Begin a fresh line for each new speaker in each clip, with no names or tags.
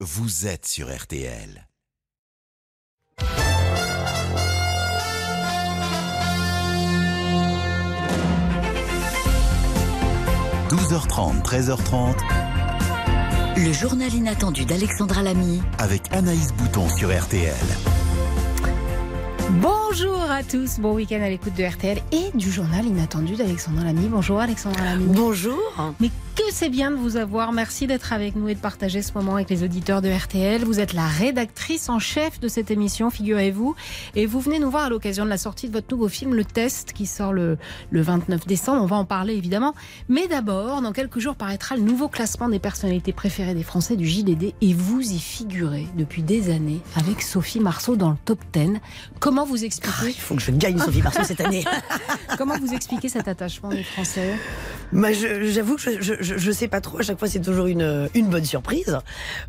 vous êtes sur RTL. « 12h30, 13h30,
Le journal inattendu d'Alexandra Lamy.
avec Anaïs Bouton sur RTL.
Bonjour à tous, bon week-end à l'écoute de RTL et du journal inattendu d'Alexandra Lamy. Bonjour Alexandra Lamy.
Bonjour.
Mais que c'est bien de vous avoir. Merci d'être avec nous et de partager ce moment avec les auditeurs de RTL. Vous êtes la rédactrice en chef de cette émission, figurez-vous. Et vous venez nous voir à l'occasion de la sortie de votre nouveau film, Le Test, qui sort le, le 29 décembre. On va en parler évidemment. Mais d'abord, dans quelques jours paraîtra le nouveau classement des personnalités préférées des Français du JDD. Et vous y figurez depuis des années avec Sophie Marceau dans le top 10. Comment vous expliquez,
Il faut que je gagne Sophie Marceau cette année.
comment vous expliquez cet attachement des Français
je- J'avoue que je, je sais pas trop. À chaque fois, c'est toujours une, une bonne surprise.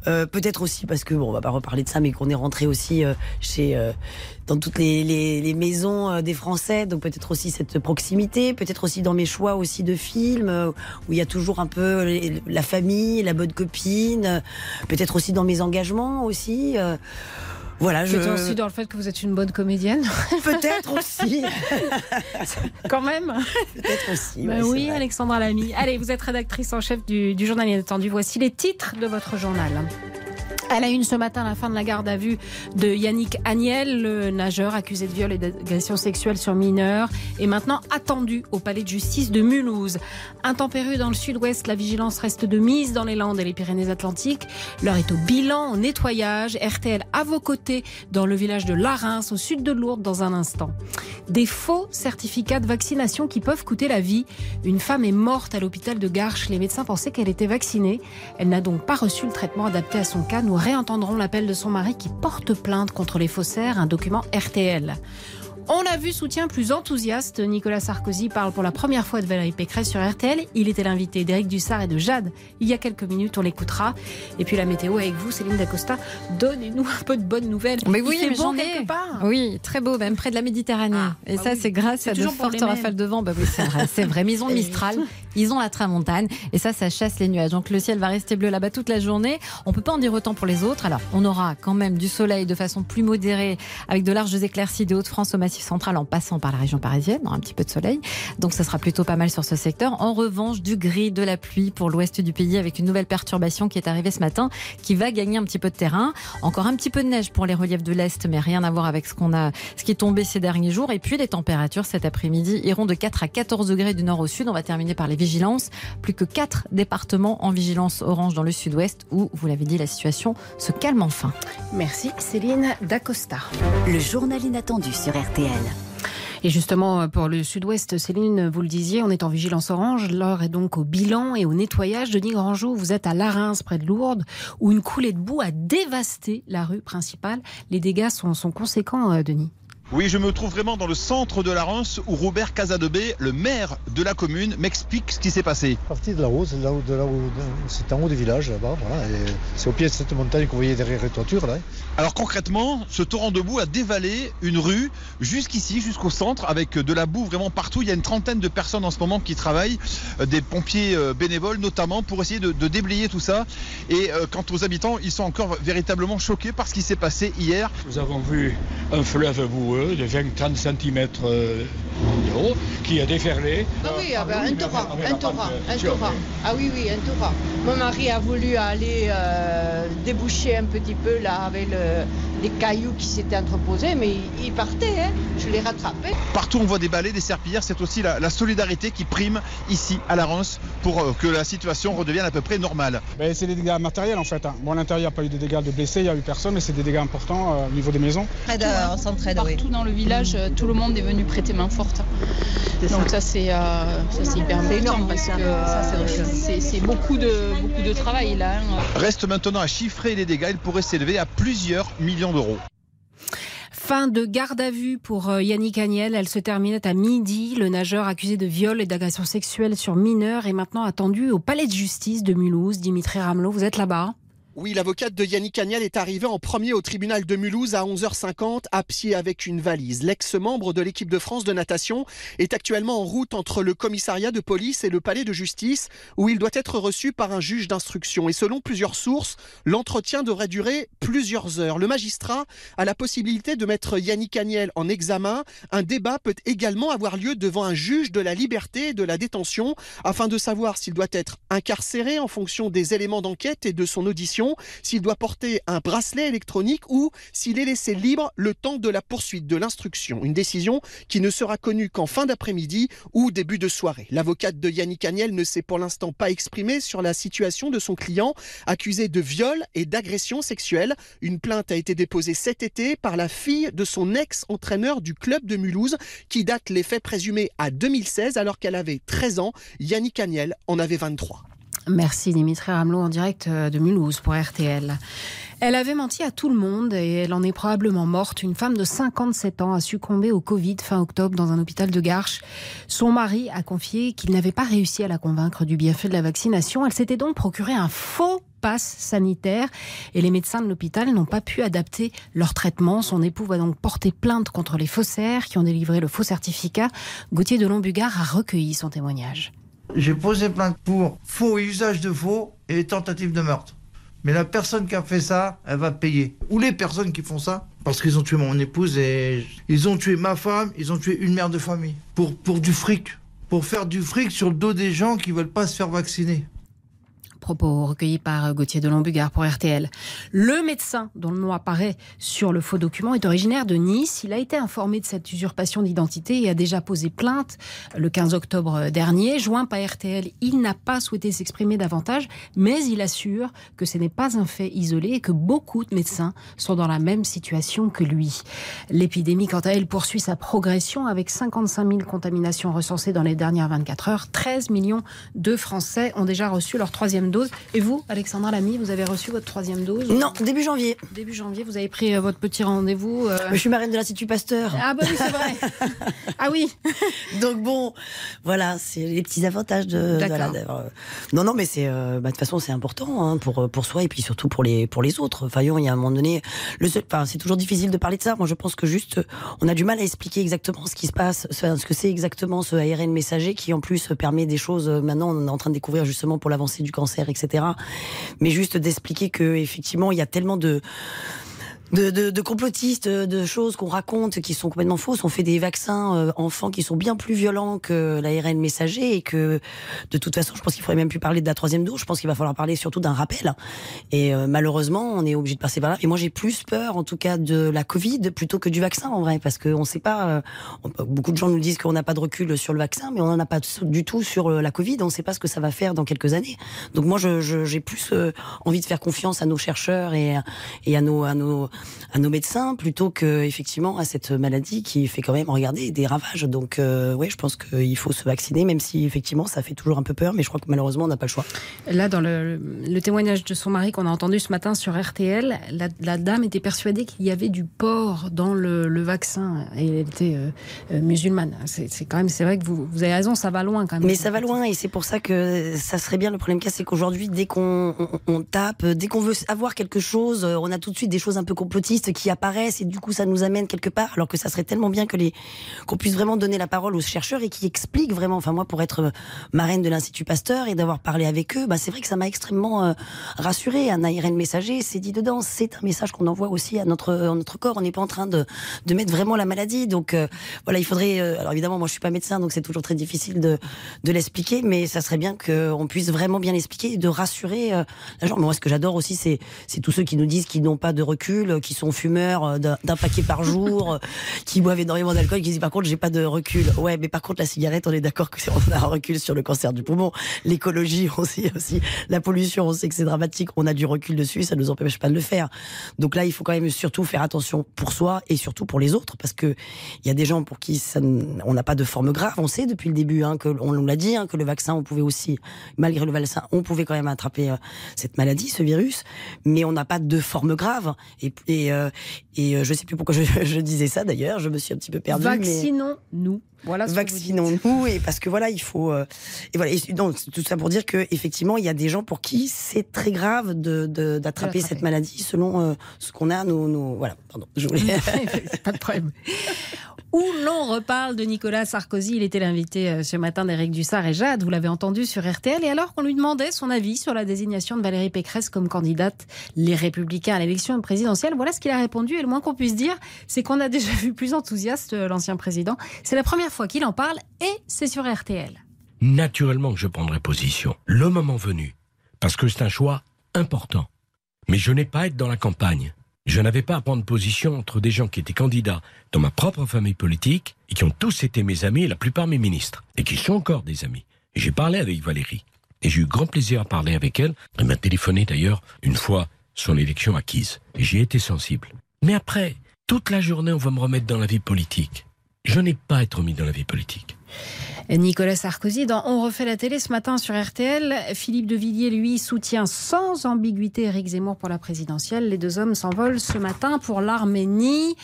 Euh, Peut-être aussi parce que bon, on va pas reparler de ça, mais qu'on est rentré aussi euh, chez euh, dans toutes les, les, les maisons des Français. Donc peut-être aussi cette proximité. Peut-être aussi dans mes choix aussi de films où il y a toujours un peu les- la famille, la bonne copine. Peut-être aussi dans mes engagements aussi. Voilà, je.
Peut-être aussi dans le fait que vous êtes une bonne comédienne,
Peut-être aussi.
quand même.
Peut-être aussi.
Bah
ouais,
oui. Alexandra Lamy. Allez, vous êtes rédactrice en chef du, du journal Inattendu. Voici les titres de votre journal. À la une ce matin, la fin de la garde à vue de Yannick Agnel, le nageur accusé de viol et d'agression sexuelle sur mineurs, est maintenant attendu au palais de justice de Mulhouse. Intempéru dans le sud-ouest, la vigilance reste de mise dans les Landes et les Pyrénées-Atlantiques. L'heure est au bilan, au nettoyage. RTL à vos côtés dans le village de Larins, au sud de Lourdes, dans un instant. Des faux certificats de vaccination qui peuvent coûter la vie. Une femme est morte à l'hôpital de Garches. Les médecins pensaient qu'elle était vaccinée. Elle n'a donc pas reçu le traitement adapté à son cas. Réentendrons l'appel de son mari qui porte plainte contre les faussaires, un document RTL. On a vu soutien plus enthousiaste. Nicolas Sarkozy parle pour la première fois de Valérie Pécresse sur RTL. Il était l'invité d'Éric Dussard et de Jade il y a quelques minutes. On l'écoutera. Et puis la météo avec vous, Céline Dacosta. Donnez-nous un peu de bonnes nouvelles.
Mais oui, mais
bon quelque part.
Oui, très beau, même près de la Méditerranée.
Ah,
et
bah
ça,
oui.
c'est grâce
C'est
à de fortes rafales de vent. Bah oui, c'est vrai, c'est vrai. Mais ils ont le Mistral, ils ont la Tramontane, et ça, ça chasse les nuages. Donc le ciel va rester bleu là-bas toute la journée. On peut pas en dire autant pour les autres. Alors, on aura quand même du soleil de façon plus modérée, avec de larges éclaircies des Hauts-de-France au Massif central, en passant par la région parisienne, un petit peu de soleil. Donc, ça sera plutôt pas mal sur ce secteur. En revanche, du gris, de la pluie pour l'ouest du pays, avec une nouvelle perturbation qui est arrivée ce matin, qui va gagner un petit peu de terrain. Encore un petit peu de neige pour les reliefs de l'Est, mais rien à voir avec ce qu'on a, ce qui est tombé ces derniers jours. Et puis, les températures cet après-midi iront de 4 à 14 degrés du nord au sud. On va terminer par les Plus que 4 départements en vigilance orange dans le sud-ouest où, vous l'avez dit, la situation se calme enfin.
Merci Céline Dacosta.
Le journal inattendu sur RTL.
Et justement, pour le sud-ouest, Céline, vous le disiez, on est en vigilance orange. L'heure est donc au bilan et au nettoyage. Denis Grandjou, vous êtes à Larins, près de Lourdes, où une coulée de boue a dévasté la rue principale. Les dégâts sont, sont conséquents, euh, Denis.
Oui, je me trouve vraiment dans le centre de la Reims où Robert Casadebé, le maire de la commune, m'explique ce qui s'est passé.
partie de là-haut, c'est là où, de là où c'est en haut du village là-bas, voilà. et C'est au pied de cette montagne que vous voyez derrière les toitures là.
Alors concrètement, ce torrent de boue a dévalé une rue jusqu'ici, jusqu'au centre, avec de la boue vraiment partout. Il y a une trentaine de personnes en ce moment qui travaillent, euh, des pompiers euh, bénévoles notamment, pour essayer de, de déblayer tout ça. Et euh, quant aux habitants, ils sont encore véritablement choqués par ce qui s'est passé hier.
Nous avons vu un fleuve boueux de 20-30 cm euh, de haut qui a déferlé.
Ah oui, ah ben, un torrent, un torrent, un torrent. Ah oui, oui, un torrent. Mon mari a voulu aller euh, déboucher un petit peu là avec le- les cailloux qui s'étaient entreposés, mais il, il partait, hein. je l'ai rattrapé.
Partout on voit des balais, des serpillères. C'est aussi la, la solidarité qui prime ici à la Reims pour euh, que la situation redevienne à peu près normale.
Ben, c'est des dégâts matériels en fait. hein. Bon, à l'intérieur, il n'y a pas eu de dégâts de blessés, il n'y a eu personne, mais c'est des dégâts importants euh, au niveau des maisons.
on s'entraide,
Partout dans le village, euh, tout le monde est venu prêter main forte. Donc ça c'est euh, ça, c'est hyper important
énorme,
parce que
Ça, c'est
euh, beaucoup de beaucoup de travail là. hein.
Reste maintenant à chiffrer les dégâts. Ils pourraient s'élever à plusieurs millions d'euros.
Fin de garde à vue pour euh, Yannick Agnel. Elle se terminait à midi. Le nageur accusé de viol et d'agression sexuelle sur mineurs est maintenant attendu au palais de justice de Mulhouse. Dimitri Ramelot, vous êtes là-bas
Oui, l'avocate de Yannick Agnel est arrivée en premier au tribunal de Mulhouse à 11h50 à pied avec une valise. L'ex-membre de l'équipe de France de natation est actuellement en route entre le commissariat de police et le palais de justice où il doit être reçu par un juge d'instruction. Et selon plusieurs sources, l'entretien devrait durer plusieurs heures. Le magistrat a la possibilité de mettre Yannick Agnel en examen. Un débat peut également avoir lieu devant un juge de la liberté et de la détention afin de savoir s'il doit être incarcéré en fonction des éléments d'enquête et de son audition s'il doit porter un bracelet électronique ou s'il est laissé libre le temps de la poursuite de l'instruction. Une décision qui ne sera connue qu'en fin d'après-midi ou début de soirée. L'avocate de Yannick Agnel ne s'est pour l'instant pas exprimée sur la situation de son client accusé de viol et d'agression sexuelle. Une plainte a été déposée cet été par la fille de son ex-entraîneur du club de Mulhouse qui date les faits présumés à 2016 alors qu'elle avait 13 ans. Yannick Agnel en avait 23.
Merci Dimitri Ramelot en direct euh, de Mulhouse pour RTL. Elle avait menti à tout le monde et elle en est probablement morte. Une femme de 57 ans a succombé au Covid fin octobre dans un hôpital de Garches. Son mari a confié qu'il n'avait pas réussi à la convaincre du bienfait de la vaccination. Elle s'était donc procuré un faux passe sanitaire et les médecins de l'hôpital n'ont pas pu adapter leur traitement. Son époux va donc porter plainte contre les faussaires qui ont délivré le faux certificat. Gauthier de Lombugard a recueilli son témoignage.
J'ai posé plainte pour faux usage de faux et tentative de meurtre. Mais la personne qui a fait ça, elle va payer. Ou les personnes qui font ça, parce qu'ils ont tué mon épouse et ils ont tué ma femme, ils ont tué une mère de famille. Pour, pour du fric. Pour faire du fric sur le dos des gens qui veulent pas se faire vacciner.
Propos recueillis par Gauthier de Lombugard pour RTL. Le médecin dont le nom apparaît sur le faux document est originaire de Nice. Il a été informé de cette usurpation d'identité et a déjà posé plainte le 15 octobre dernier. Joint par RTL, il n'a pas souhaité s'exprimer davantage, mais il assure que ce n'est pas un fait isolé et que beaucoup de médecins sont dans la même situation que lui. L'épidémie, quant à elle, poursuit sa progression avec 55 000 contaminations recensées dans les dernières 24 heures. 13 millions de Français ont déjà reçu leur troisième dose. Et vous, Alexandra Lamy, vous avez reçu votre troisième dose
Non, début janvier.
Début janvier, vous avez pris euh, votre petit rendez-vous. euh,
Je suis marraine de l'Institut Pasteur.
Ah bah oui, c'est vrai. ah oui.
Donc bon, voilà, c'est les petits avantages de.
D'accord.
voilà, d'avoir, euh, non, non, mais c'est, euh, bah, de toute façon, c'est important hein, pour pour soi et puis surtout pour les pour les autres. Fayon, il y a un moment donné, le seul, enfin, c'est toujours difficile de parler de ça. Moi, je pense que juste, on a du mal à expliquer exactement ce qui se passe, ce que c'est exactement ce ARN messager qui en plus permet des choses. Maintenant, on est en train de découvrir justement pour l'avancée du cancer, etc. Mais juste d'expliquer que effectivement, il y a tellement de de, de, de complotistes, de choses qu'on raconte qui sont complètement fausses. On fait des vaccins euh, enfants qui sont bien plus violents que l'ARN messager et que de toute façon, je pense qu'il faudrait même plus parler de la troisième dose. Je pense qu'il va falloir parler surtout d'un rappel. Et euh, malheureusement, on est obligé de passer par là. Et moi, j'ai plus peur, en tout cas, de la Covid plutôt que du vaccin en vrai, parce qu'on ne sait pas. euh, beaucoup de gens nous disent qu'on n'a pas de recul sur le vaccin, mais on n'en a pas du tout sur euh, la Covid. On ne sait pas ce que ça va faire dans quelques années. Donc moi, j'ai plus euh, envie de faire confiance à nos chercheurs et, et à nos, à nos, à nos médecins plutôt que effectivement à cette maladie qui fait quand même regarder des ravages. Donc euh, oui, je pense qu'il faut se vacciner, même si effectivement ça fait toujours un peu peur, mais je crois que malheureusement on n'a pas le choix.
Là, dans le, le témoignage de son mari qu'on a entendu ce matin sur RTL, la, la dame était persuadée qu'il y avait du porc dans le, le vaccin et elle était euh, euh, musulmane. C'est quand même, c'est vrai que vous, vous avez raison, ça va loin quand même.
Mais ça va loin et c'est pour ça que ça serait bien. Le problème qu'il y a, c'est qu'aujourd'hui, dès qu'on on, on tape, dès qu'on veut avoir quelque chose, on a tout de suite des choses un peu complotistes qui apparaissent et du coup ça nous amène quelque part. Alors que ça serait tellement bien que les qu'on puisse vraiment donner la parole aux chercheurs et qui expliquent vraiment. Enfin moi, pour être euh, marraine de l'Institut Pasteur et d'avoir parlé avec eux, bah c'est vrai que ça m'a extrêmement euh, rassurée. Un ARN messager, c'est dit dedans, c'est un message qu'on envoie aussi à notre à notre corps. On n'est pas en train de de mettre vraiment la maladie. Donc euh, voilà, il faudrait. euh, alors évidemment, moi je suis pas médecin, donc c'est toujours très difficile de de l'expliquer, mais ça serait bien qu'on puisse vraiment bien l'expliquer et de rassurer euh, la gens. Moi, ce que j'adore aussi, c'est c'est tous ceux qui nous disent qu'ils n'ont pas de recul, euh, qui sont fumeurs euh, d'un paquet par jour, euh, qui boivent énormément d'alcool, qui disent par contre j'ai pas de recul. Ouais, mais par contre la cigarette, on est d'accord que c'est- on a un recul sur le cancer du poumon, l'écologie aussi, aussi, la pollution, on sait que c'est dramatique, on a du recul dessus, ça nous empêche pas de le faire. Donc là, il faut quand même surtout faire attention pour soi et surtout pour les autres, parce que il y a des gens pour qui ça, on n'a pas de forme grave. On sait depuis le début, hein, que on l'a dit, hein, que le vaccin, on pouvait aussi, malgré le vaccin, on pouvait quand même attraper cette maladie, ce virus, mais on n'a pas de forme grave. Et, Et, euh, et euh, je sais plus pourquoi je, je disais ça d'ailleurs. Je me suis un petit peu perdue. mais-
Vaccinons-nous. Voilà vous dites.
Vaccinons-nous et parce que voilà, il faut euh, et voilà. et tout ça pour dire que effectivement, il y a des gens pour qui c'est très grave de de- d'attraper cette maladie selon euh, ce qu'on a. Nos, nos voilà. Pardon. Je voulais.
pas de problème. Où l'on reparle de Nicolas Sarkozy, il était l'invité euh, ce matin d'Éric Dussard et Jade, vous l'avez entendu sur RTL, et alors qu'on lui demandait son avis sur la désignation de Valérie Pécresse comme candidate les Républicains à l'élection présidentielle, voilà ce qu'il a répondu, et le moins qu'on puisse dire, c'est qu'on a déjà vu plus enthousiaste euh, l'ancien président. C'est la première fois qu'il en parle, et c'est sur RTL.
Naturellement que je prendrai position, le moment venu, parce que c'est un choix important. Mais je n'ai pas à être dans la campagne. Je n'avais pas à prendre position entre des gens qui étaient candidats dans ma propre famille politique et qui ont tous été mes amis et la plupart mes ministres, et qui sont encore des amis. J'ai parlé avec Valérie, et j'ai eu grand plaisir à parler avec elle. Elle m'a téléphoné d'ailleurs une fois son élection acquise, et j'y été sensible. Mais après, toute la journée, on va me remettre dans la vie politique. Je n'ai pas à être mis dans la vie politique.
Nicolas Sarkozy, dans On refait la télé ce matin sur RTL, Philippe de Villiers, lui, soutient sans ambiguïté Éric Zemmour pour la présidentielle. Les deux hommes s'envolent ce matin pour l'Arménie.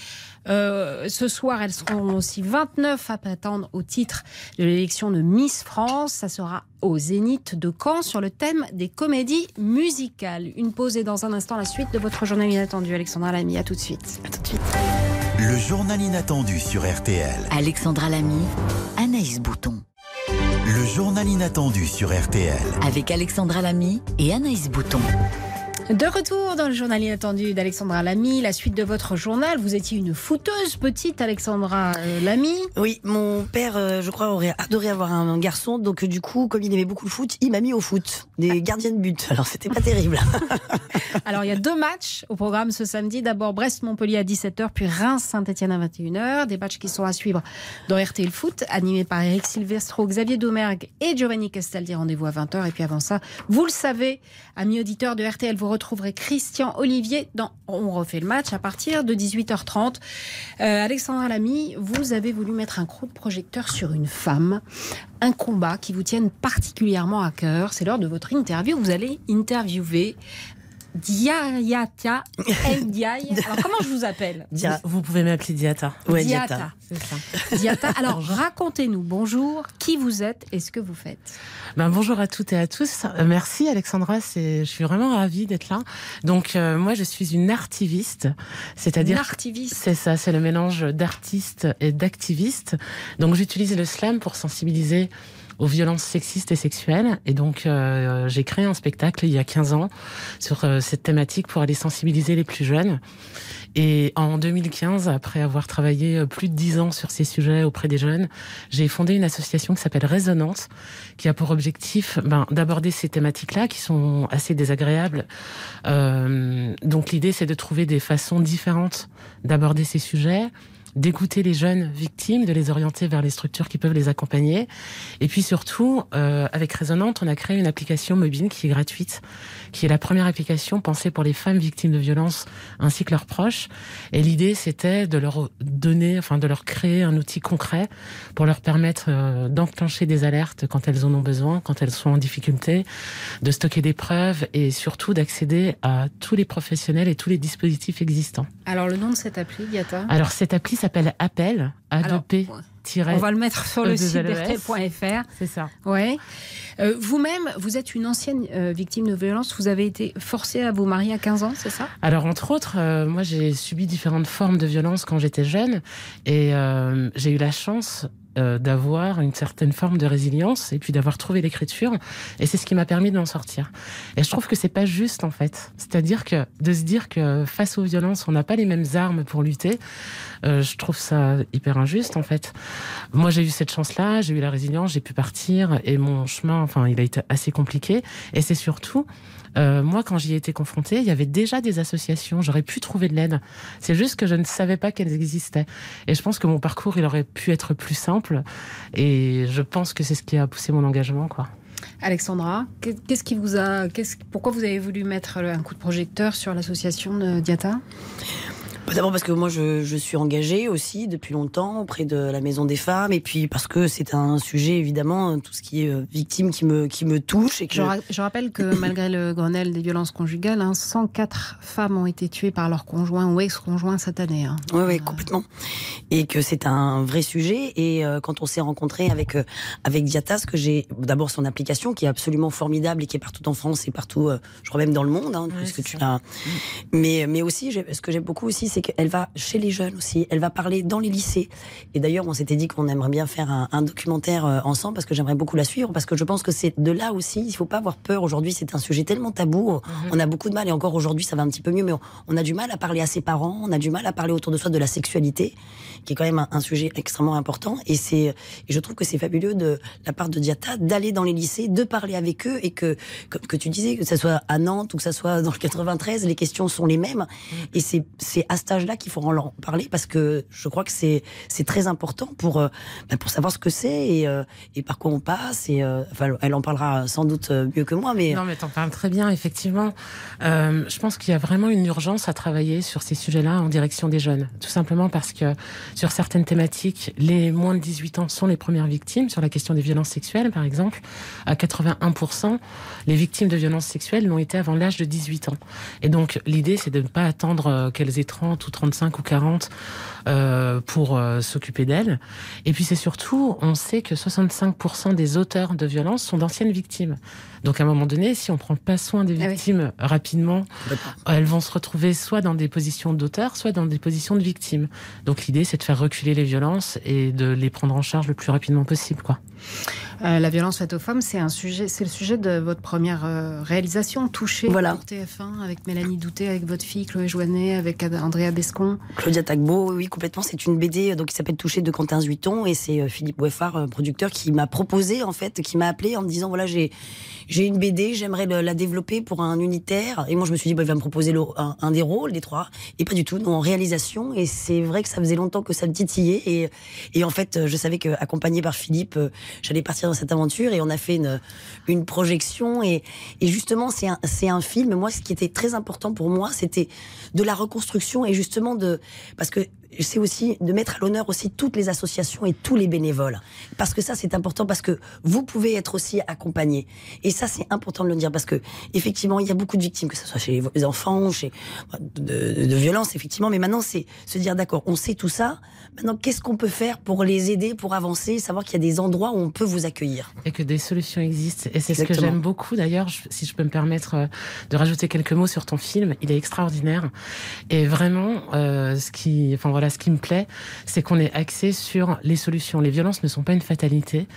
Euh, ce soir, elles seront aussi 29 à attendre au titre de l'élection de Miss France. Ça sera au Zénith de Caen sur le thème des comédies musicales. Une pause et dans un instant la suite de votre journal inattendu. Alexandra Lamy, à tout de suite. À tout de suite.
Le journal inattendu sur RTL.
Alexandra Lamy, Anaïs Bouton.
Le journal inattendu sur RTL.
Avec Alexandra Lamy et Anaïs Bouton.
De retour dans le journal inattendu d'Alexandra Lamy, la suite de votre journal. Vous étiez une fouteuse petite Alexandra euh, Lamy.
Oui, mon père, euh, je crois, aurait adoré avoir un garçon. Donc, euh, du coup, comme il aimait beaucoup le foot, il m'a mis au foot. Des gardiens de but. Alors, c'était pas terrible.
Alors, il y a deux matchs au programme ce samedi. D'abord Brest-Montpellier à 17h, puis Reims-Saint-Etienne à 21h. Des matchs qui sont à suivre dans RTL Foot, animés par Eric Silvestro, Xavier Domergue et Giovanni Castaldi. Rendez-vous à 20h. Et puis avant ça, vous le savez, amis auditeurs de RTL, vous retrouverez Christian Olivier dans On refait le match à partir de 18h30. Euh, Alexandra Lamy, vous avez voulu mettre un coup de projecteur sur une femme, un combat qui vous tienne particulièrement à cœur. C'est lors de votre interview. Vous allez interviewer Diata Ndiaye. Alors comment je vous appelle
Dia- Vous pouvez m'appeler Diata.
Diata. C'est ça. Diata. Alors racontez-nous, bonjour, qui vous êtes et ce que vous faites.
Ben, bonjour à toutes et à tous. Euh, merci Alexandra, c'est, je suis vraiment ravie d'être là. Donc euh, moi je suis une artiviste, c'est-à-dire
Une artiviste.
c'est ça, c'est le mélange d'artiste et d'activiste. Donc j'utilise le slam pour sensibiliser aux violences sexistes et sexuelles. Et donc, euh, j'ai créé un spectacle il y a 15 ans sur euh, cette thématique pour aller sensibiliser les plus jeunes. Et en 2015, après avoir travaillé euh, plus de 10 ans sur ces sujets auprès des jeunes, j'ai fondé une association qui s'appelle Résonance, qui a pour objectif ben, d'aborder ces thématiques-là qui sont assez désagréables. Euh, donc l'idée, c'est de trouver des façons différentes d'aborder ces sujets d'écouter les jeunes victimes, de les orienter vers les structures qui peuvent les accompagner. Et puis surtout, euh, avec Résonante, on a créé une application mobile qui est gratuite, qui est la première application pensée pour les femmes victimes de violences ainsi que leurs proches. Et l'idée, c'était de leur donner, enfin de leur créer un outil concret pour leur permettre euh, d'enclencher des alertes quand elles en ont besoin, quand elles sont en difficulté, de stocker des preuves et surtout d'accéder à tous les professionnels et tous les dispositifs existants.
Alors le nom de cette appli, Diata
Alors cette appli s'appelle Appel, A2P.
On va le mettre sur le site
E. C'est ça.
Ouais. Euh, Vous-même, vous êtes une ancienne euh, victime de violence. Vous avez été forcée à vous marier à 15 ans, c'est ça?
Alors, entre autres, euh, moi, j'ai subi différentes formes de violence quand j'étais jeune et j'ai eu la chance euh, d'avoir une certaine forme de résilience et puis d'avoir trouvé l'écriture et c'est ce qui m'a permis d'en sortir. Et je trouve que c'est pas juste en fait. C'est-à-dire que de se dire que face aux violences, on n'a pas les mêmes armes pour lutter, euh, je trouve ça hyper injuste en fait. Moi, j'ai eu cette chance-là, j'ai eu la résilience, j'ai pu partir et mon chemin, enfin, il a été assez compliqué et c'est surtout euh, moi, quand j'y ai été confrontée, il y avait déjà des associations. J'aurais pu trouver de l'aide. C'est juste que je ne savais pas qu'elles existaient. Et je pense que mon parcours, il aurait pu être plus simple. Et je pense que c'est ce qui a poussé mon engagement, quoi.
Alexandra, qu'est-ce qui vous a, qu'est-ce, pourquoi vous avez voulu mettre un coup de projecteur sur l'association Diata?
Bah, D'abord parce que moi je, je suis engagée aussi depuis longtemps auprès de la Maison des Femmes et puis parce que c'est un sujet évidemment tout ce qui est euh, victime qui me qui me touche et que
Je, ra- je rappelle que malgré le Grenelle des violences conjugales, hein, 104 femmes ont été tuées par leur conjoint ou ex-conjoint cette année. hein.
Oui, oui, complètement. Et que c'est un vrai sujet. Et euh, quand on s'est rencontré avec euh, avec Diatas, que j'ai d'abord son application qui est absolument formidable et qui est partout en France et partout, euh, je crois même dans le monde, hein, puisque tu l'as. Mais mais aussi, ce que j'aime beaucoup aussi, c'est qu'elle va chez les jeunes aussi. Elle va parler dans les lycées. Et d'ailleurs, on s'était dit qu'on aimerait bien faire un, un documentaire euh, ensemble parce que j'aimerais beaucoup la suivre parce que je pense que c'est de là aussi. Il faut pas avoir peur. Aujourd'hui, c'est un sujet tellement tabou. On a beaucoup de mal et encore aujourd'hui, ça va un petit peu mieux, mais on, on a du mal à parler à ses parents. On a du mal à parler autour de soi de la sexualité, qui est quand même un, un sujet extrêmement important. Et c'est, je trouve que c'est fabuleux de la part de Diata d'aller dans les lycées, de parler avec eux et que, comme que tu disais, que ça soit à Nantes ou que ça soit dans le 93, les questions sont les mêmes. Et c'est, c'est cet âge-là qu'il faut en parler parce que je crois que c'est, c'est très important pour, euh, bah, pour savoir ce que c'est et, euh, et par quoi on passe. Et euh, enfin, elle en parlera sans doute mieux que moi, mais
Non, mais t'en parles très bien, effectivement. Je pense qu'il y a vraiment une urgence à travailler sur ces sujets-là en direction des jeunes. Tout simplement parce que sur certaines thématiques, les moins de 18 ans sont les premières victimes. Sur la question des violences sexuelles, par exemple, à 81%, les victimes de violences sexuelles l'ont été avant l'âge de 18 ans. Et donc, l'idée, c'est de ne pas attendre qu'elles aient 30 ou 35 ou 40 euh, pour euh, s'occuper d'elles. Et puis, c'est surtout, on sait que 65% des auteurs de violences sont d'anciennes victimes. Donc, à un moment donné, si on prend pas soin des victimes rapidement, elles vont se retrouver soit dans des positions d'auteur, soit dans des positions de victimes. Donc, l'idée, c'est de faire reculer les violences et de les prendre en charge le plus rapidement possible, quoi.
Euh, la violence faite aux femmes, c'est un sujet, c'est le sujet de votre première euh, réalisation, touchée
Voilà.
pour TF1 avec Mélanie Douté, avec votre fille Chloé Joannet, avec Andrea Bescon.
Claudia Tagbo, oui, complètement. C'est une BD donc qui s'appelle Toucher de Quentin Zuiton et c'est euh, Philippe Oueffard, euh, producteur, qui m'a proposé en fait, qui m'a appelé en me disant voilà j'ai j'ai une BD, j'aimerais la développer pour un unitaire. Et moi je me suis dit bah, il va me proposer un, des rôles des trois et pas du tout, non en réalisation. Et c'est vrai que ça faisait longtemps que ça me titillait et et en fait je savais que accompagné par Philippe, euh, j'allais partir dans cette aventure et on a fait une une projection et et justement c'est un c'est un film. Moi ce qui était très important pour moi c'était de la reconstruction et justement de parce que c'est aussi de mettre à l'honneur aussi toutes les associations et tous les bénévoles. Parce que ça c'est important parce que vous pouvez être aussi accompagné et ça c'est important de le dire parce que effectivement il y a beaucoup de victimes que ce soit chez les enfants chez de, de, de violences effectivement. Mais maintenant c'est se dire d'accord on sait tout ça. Maintenant qu'est-ce qu'on peut faire pour les aider pour avancer savoir qu'il y a des endroits où on peut vous accueillir?
Et que des solutions existent. Et c'est ce que j'aime beaucoup d'ailleurs, si je peux me permettre euh, de rajouter quelques mots sur ton film, il est extraordinaire. Et vraiment, euh, ce qui, enfin voilà, ce qui me plaît, c'est qu'on est axé sur les solutions. Les violences ne sont pas une fatalité.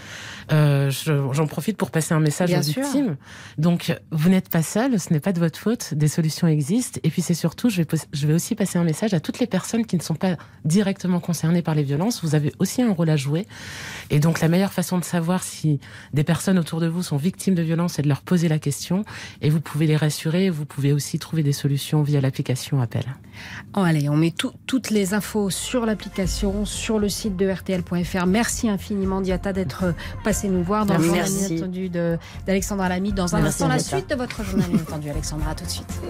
Euh, je- J'en profite pour passer un message
Bien
aux
sûr.
victimes. Donc, vous n'êtes pas seul, ce n'est pas de votre faute. Des solutions existent. Et puis c'est surtout, je vais, pos- je vais aussi passer un message à toutes les personnes qui ne sont pas directement concernées par les violences. Vous avez aussi un rôle à jouer. Et donc, la meilleure façon de savoir si des personnes autour de vous sont victimes de violences, c'est de leur poser la question. Et vous pouvez les rassurer. Vous pouvez aussi trouver des solutions via l'application Appel.
Oh, allez, on met tout- toutes les infos sur l'application, sur le site de RTL.fr. Merci infiniment, Diata, d'être passé nous voir dans le journal
Merci.
inattendu d'Alexandra Lamy. Dans un
Merci,
instant, la suite de votre journal inattendu, Alexandra. À tout de suite.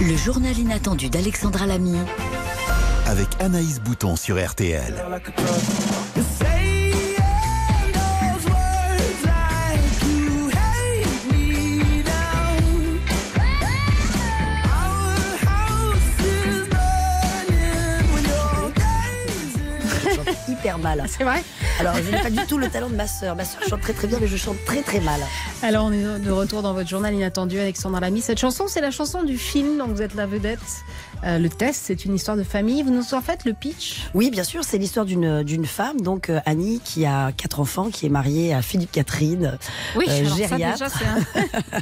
Le journal inattendu d'Alexandra Lamy.
Avec Anaïs Bouton sur RTL.
Mal
c'est vrai
alors je n'ai pas du tout le talent de ma sœur ma sœur chante très très bien mais je chante très très mal
Alors, on est de retour dans votre journal inattendu, Alexandra Lamy. Cette chanson, c'est la chanson du film dont vous êtes la vedette. Euh, le test, c'est une histoire de famille. Vous nous en faites le pitch?
Oui, bien sûr, c'est l'histoire d'une d'une femme, donc euh, Annie, qui a quatre enfants, qui est mariée à Philippe Catherine,
Oui,
euh,
alors ça,
gériatre,
déjà, un-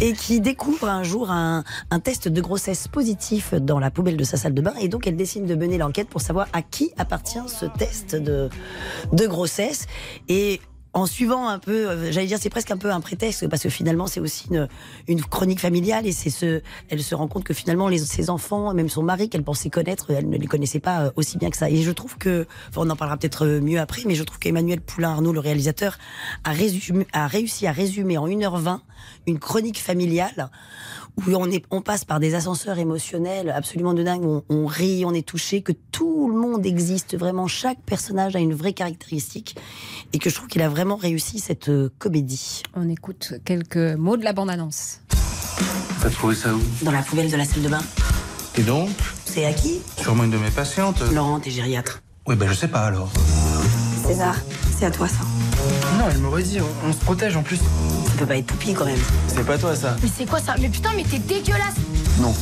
et qui découvre un jour un, un test de grossesse positif dans la poubelle de sa salle de bain, et donc elle décide de mener l'enquête pour savoir à qui appartient ce test de, de grossesse. Et en suivant un peu, euh, j'allais dire, c'est presque un peu un prétexte parce que finalement c'est aussi une, chronique familiale et c'est ce, elle se rend compte que finalement les, ses enfants, même son mari qu'elle pensait connaître, elle ne les connaissait pas euh, aussi bien que ça. Et je trouve que, enfin, on en parlera peut-être euh, mieux après, mais je trouve qu'Emmanuel Poulain-Arnaud, le réalisateur, a réussi à résumer en 1h20 une chronique familiale où on, est, on passe par des ascenseurs émotionnels absolument de dingue, on, on rit, on est touché, que tout le monde existe vraiment, chaque personnage a une vraie caractéristique, et que je trouve qu'il a vraiment réussi cette euh, comédie.
On écoute quelques mots de la bande-annonce.
T'as trouvé ça où?
Dans la poubelle de la salle de bain.
Et donc?
C'est à qui?
Sûrement une de mes patientes.
Laurent, t'es gériatre.
Oui, ben je sais pas alors.
César, c'est à toi ça.
Non, elle m'aurait dit, on, on se protège en plus.
Ça peut pas être Poupie quand même.
C'est pas toi ça
Mais c'est quoi ça? Mais putain, mais t'es dégueulasse
Non.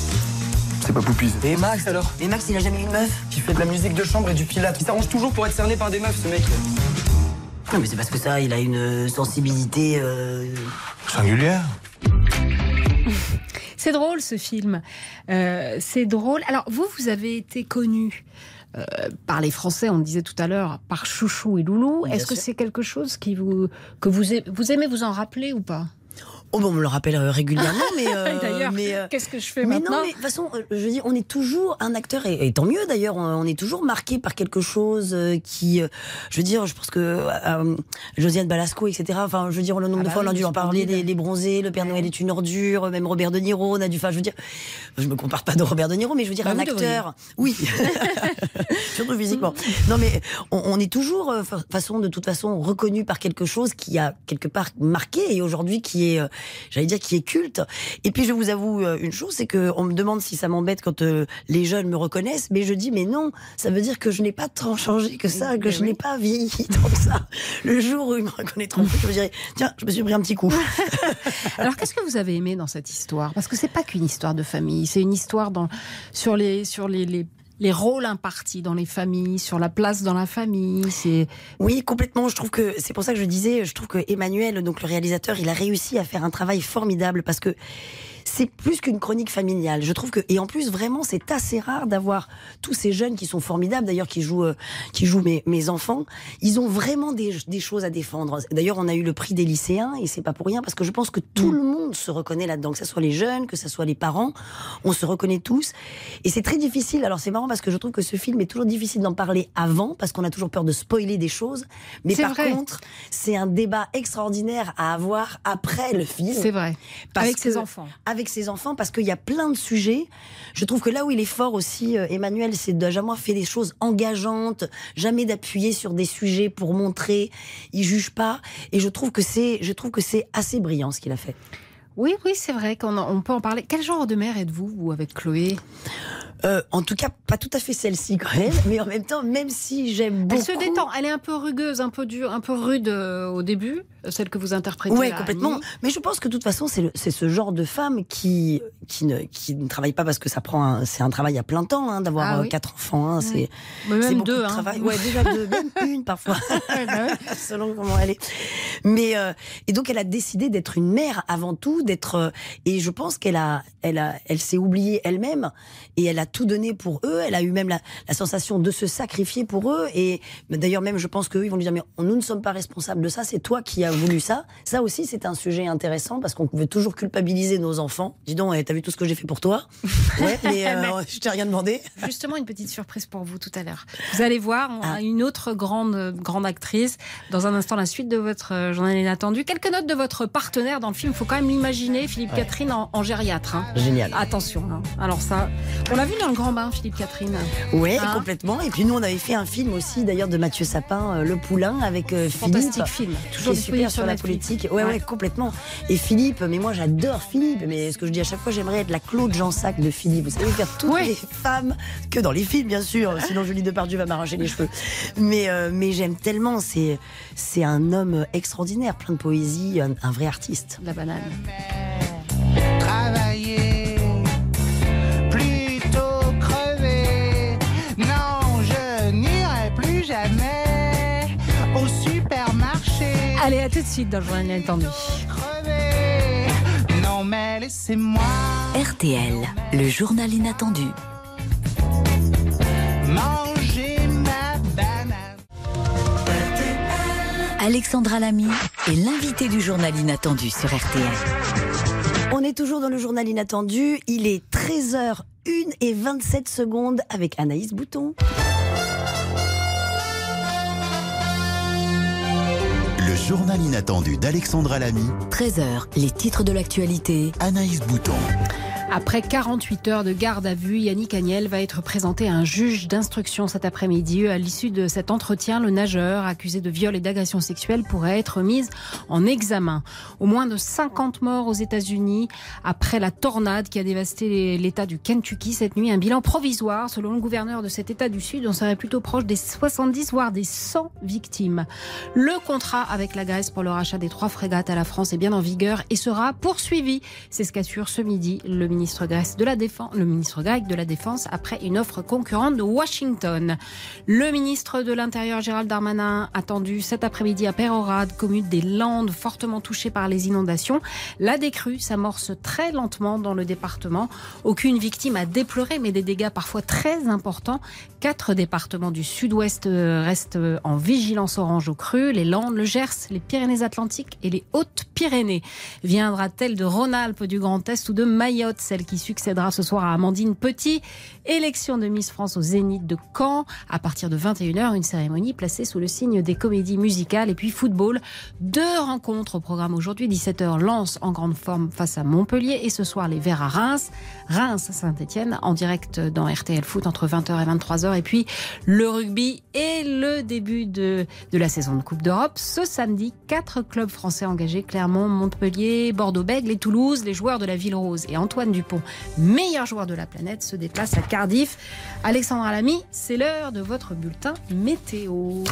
C'est pas Poupise. Et Max alors?
Mais Max, il a jamais eu une meuf
Qui fait de la musique de chambre et du pilate. Il s'arrange toujours pour être cerné par des meufs, ce mec.
Non, mais c'est parce que ça, il a une sensibilité. euh,
Singulière
C'est drôle ce film. Euh, c'est drôle. Alors vous, vous avez été connu euh, par les Français, on le disait tout à l'heure, par Chouchou et Loulou. Est-ce que c'est quelque chose qui vous que vous, vous aimez vous en rappeler ou pas?
Oh, bon, on me le rappelle euh, régulièrement, mais. euh,
D'ailleurs,
mais, euh,
qu'est-ce que je fais
mais
maintenant
non, mais de toute façon, euh, je dire, on est toujours un acteur, et, et tant mieux d'ailleurs, on, est toujours marqué par quelque chose euh, qui, je veux dire, je pense que euh, Josiane Balasco, etc. Enfin, je veux dire, le nombre
Ah
de
bah
fois on a dû en parler, les, les bronzés, le Père Noël est une ordure, même Robert De Niro, on a dû, enfin, je veux dire, je me compare pas de Robert De Niro, mais je veux dire,
Bah,
un
devriez.
acteur, oui, surtout physiquement. Non, mais on, on est toujours, fa- façon, de toute façon, reconnu par quelque chose qui a quelque part marqué et aujourd'hui qui est, euh, j'allais dire, qui est culte. Et puis je vous avoue euh, une chose, c'est que on me demande si ça m'embête quand euh, les jeunes me reconnaissent, mais je dis mais non, ça veut dire que je n'ai pas tant changé que ça, que
Mais
je
oui.
n'ai pas vieilli tant que ça. Le jour où ils me reconnaîtront, je me dirais tiens, je me suis pris un petit coup.
Alors qu'est-ce que vous avez aimé dans cette histoire? Parce que c'est pas qu'une histoire de famille, c'est une histoire dans, sur les sur les, les les rôles impartis dans les familles, sur la place dans la famille. C'est
Oui, complètement. Je trouve que c'est pour ça que je disais, je trouve que Emmanuel, donc le réalisateur, il a réussi à faire un travail formidable parce que c'est plus qu'une chronique familiale. Je trouve que et en plus vraiment c'est assez rare d'avoir tous ces jeunes qui sont formidables d'ailleurs qui jouent euh, qui jouent mes, mes enfants. Ils ont vraiment des, des choses à défendre. D'ailleurs on a eu le prix des lycéens et c'est pas pour rien parce que je pense que tout le monde se reconnaît là-dedans, que ce soit les jeunes, que ce soit les parents, on se reconnaît tous. Et c'est très difficile. Alors c'est marrant parce que je trouve que ce film est toujours difficile d'en parler avant parce qu'on a toujours peur de spoiler des choses. Mais par
vrai.
contre c'est un débat extraordinaire à avoir après le film.
c'est vrai.
Parce
Avec ses enfants.
Avec ses enfants parce qu'il y a plein de sujets. Je trouve que là où il est fort aussi, euh, Emmanuel, c'est de jamais fait des choses engageantes, jamais d'appuyer sur des sujets pour montrer. Il juge pas, et je trouve que c'est, je trouve que c'est assez brillant ce qu'il a fait.
Oui, oui, c'est vrai qu'on peut en parler. Quel genre de mère êtes-vous, vous, avec Chloé?
Euh, en tout cas, pas tout à fait celle-ci quand même, mais en même temps, même si j'aime beaucoup.
Elle se détend. Elle est un peu rugueuse, un peu dure, un peu rude euh, au début, celle que vous interprétez. Là,
complètement.
Annie.
Mais je pense que de toute façon, c'est c'est ce genre de femme qui qui ne qui ne travaille pas parce que ça prend c'est un travail à plein temps hein, d'avoir
Ah
euh,
oui.
quatre enfants. hein, c'est
Mais même
c'est beaucoup
deux,
de
hein.
travail. Ouais, déjà deux, même une parfois,
bah
selon comment elle est. Mais euh, et donc elle a décidé d'être une mère avant tout, d'être euh, et je pense qu'elle a elle a elle s'est oubliée elle-même et elle a tout donné pour eux. Elle a eu même la, la sensation de se sacrifier pour eux et d'ailleurs même je pense qu'eux ils vont lui dire mais nous ne sommes pas responsables de ça, c'est toi qui as voulu ça. Ça aussi c'est un sujet intéressant parce qu'on veut toujours culpabiliser nos enfants. Dis donc, eh, t'as vu tout ce que j'ai fait pour toi Ouais, mais euh, je t'ai rien demandé.
Justement, une petite surprise pour vous tout à l'heure. Vous allez voir on a une autre grande, grande actrice. Dans un instant, la suite de votre euh, journal inattendu. Quelques notes de votre partenaire dans le film. Il faut quand même l'imaginer, Philippe
Ouais.
Catherine en, en gériatre. hein.
Génial.
Attention. hein. Alors ça, on l'a vu dans le grand bain, Philippe Catherine.
Ouais,
Hein
complètement. Et puis nous, on avait fait un film aussi, d'ailleurs, de Mathieu Sapin, euh, Le Poulain, avec euh,
Fantastique
Philippe.
film. Toujours
super
sur
la politique. Ouais, ouais,
Ouais.
complètement. Et Philippe, mais moi j'adore Philippe. Mais ce que je dis à chaque fois, j'aimerais être la Claude Jansac de Philippe. Vous savez, faire toutes les femmes, que dans les films, bien sûr. Sinon, Julie Depardieu va m'arracher les cheveux. Mais, euh, mais j'aime tellement. C'est, c'est un homme extraordinaire, plein de poésie, un, un vrai artiste.
La banane. Allez, à tout de suite dans le journal inattendu.
Non, mais laissez-moi
RTL, le journal inattendu.
manger ma banane.
Alexandra Lamy est l'invité du journal inattendu sur RTL.
On est toujours dans le journal inattendu. Il est 13h01 et 27 secondes avec Anaïs Bouton.
Journal inattendu d'Alexandra Lamy.
13h, les titres de l'actualité.
Anaïs Bouton.
Après 48 heures de garde à vue, Yannick Agnel va être présenté à un juge d'instruction cet après-midi. À l'issue de cet entretien, le nageur accusé de viol et d'agression sexuelle pourrait être mis en examen. Au moins de 50 morts aux États-Unis après la tornade qui a dévasté l'État du Kentucky cette nuit. Un bilan provisoire, selon le gouverneur de cet État du Sud, on serait plutôt proche des 70 voire des 100 victimes. Le contrat avec la Grèce pour le rachat des trois frégates à la France est bien en vigueur et sera poursuivi. C'est ce qu'assure ce midi le ministre le ministre grec de la Défense après une offre concurrente de Washington. Le ministre de l'Intérieur Gérald Darmanin attendu cet après-midi à Pérorade, commune des Landes fortement touchée par les inondations. La décrue s'amorce très lentement dans le département. Aucune victime à déplorer, mais des dégâts parfois très importants. Quatre départements du sud-ouest restent en vigilance orange au cru, les Landes, le Gers, les Pyrénées-Atlantiques et les Hautes-Pyrénées. Viendra-t-elle de Rhône-Alpes, du Grand Est ou de Mayotte? Celle qui succédera ce soir à Amandine Petit. Élection de Miss France au Zénith de Caen. À partir de 21h, une cérémonie placée sous le signe des comédies musicales. Et puis football. Deux rencontres au programme aujourd'hui. 17h, Lance en grande forme face à Montpellier. Et ce soir, les Verts à Reims. Reims Saint-Etienne en direct dans RTL Foot entre 20h et 23h. Et puis le rugby et le début de, de la saison de Coupe d'Europe. Ce samedi, quatre clubs français engagés Clermont, Montpellier, Bordeaux-Bègles et Toulouse. Les joueurs de la Ville Rose et Antoine Dupont, meilleur joueur de la planète, se déplace à Cardiff. Alexandre Alamy, c'est l'heure de votre bulletin météo.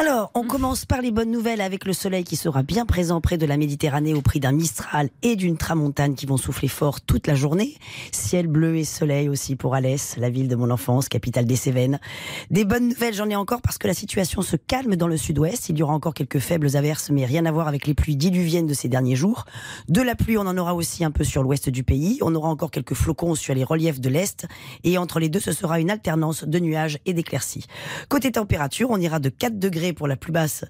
Alors, on commence par les bonnes nouvelles avec le soleil qui sera bien présent près de la Méditerranée au prix d'un Mistral et d'une tramontane qui vont souffler fort toute la journée. Ciel bleu et soleil aussi pour Alès, la ville de mon enfance, capitale des Cévennes. Des bonnes nouvelles, j'en ai encore parce que la situation se calme dans le sud-ouest. Il y aura encore quelques faibles averses, mais rien à voir avec les pluies diluviennes de ces derniers jours. De la pluie, on en aura aussi un peu sur l'ouest du pays. On aura encore quelques flocons sur les reliefs de l'est. Et entre les deux, ce sera une alternance de nuages et d'éclaircies. Côté température, on ira de 4 degrés pour la plus basse,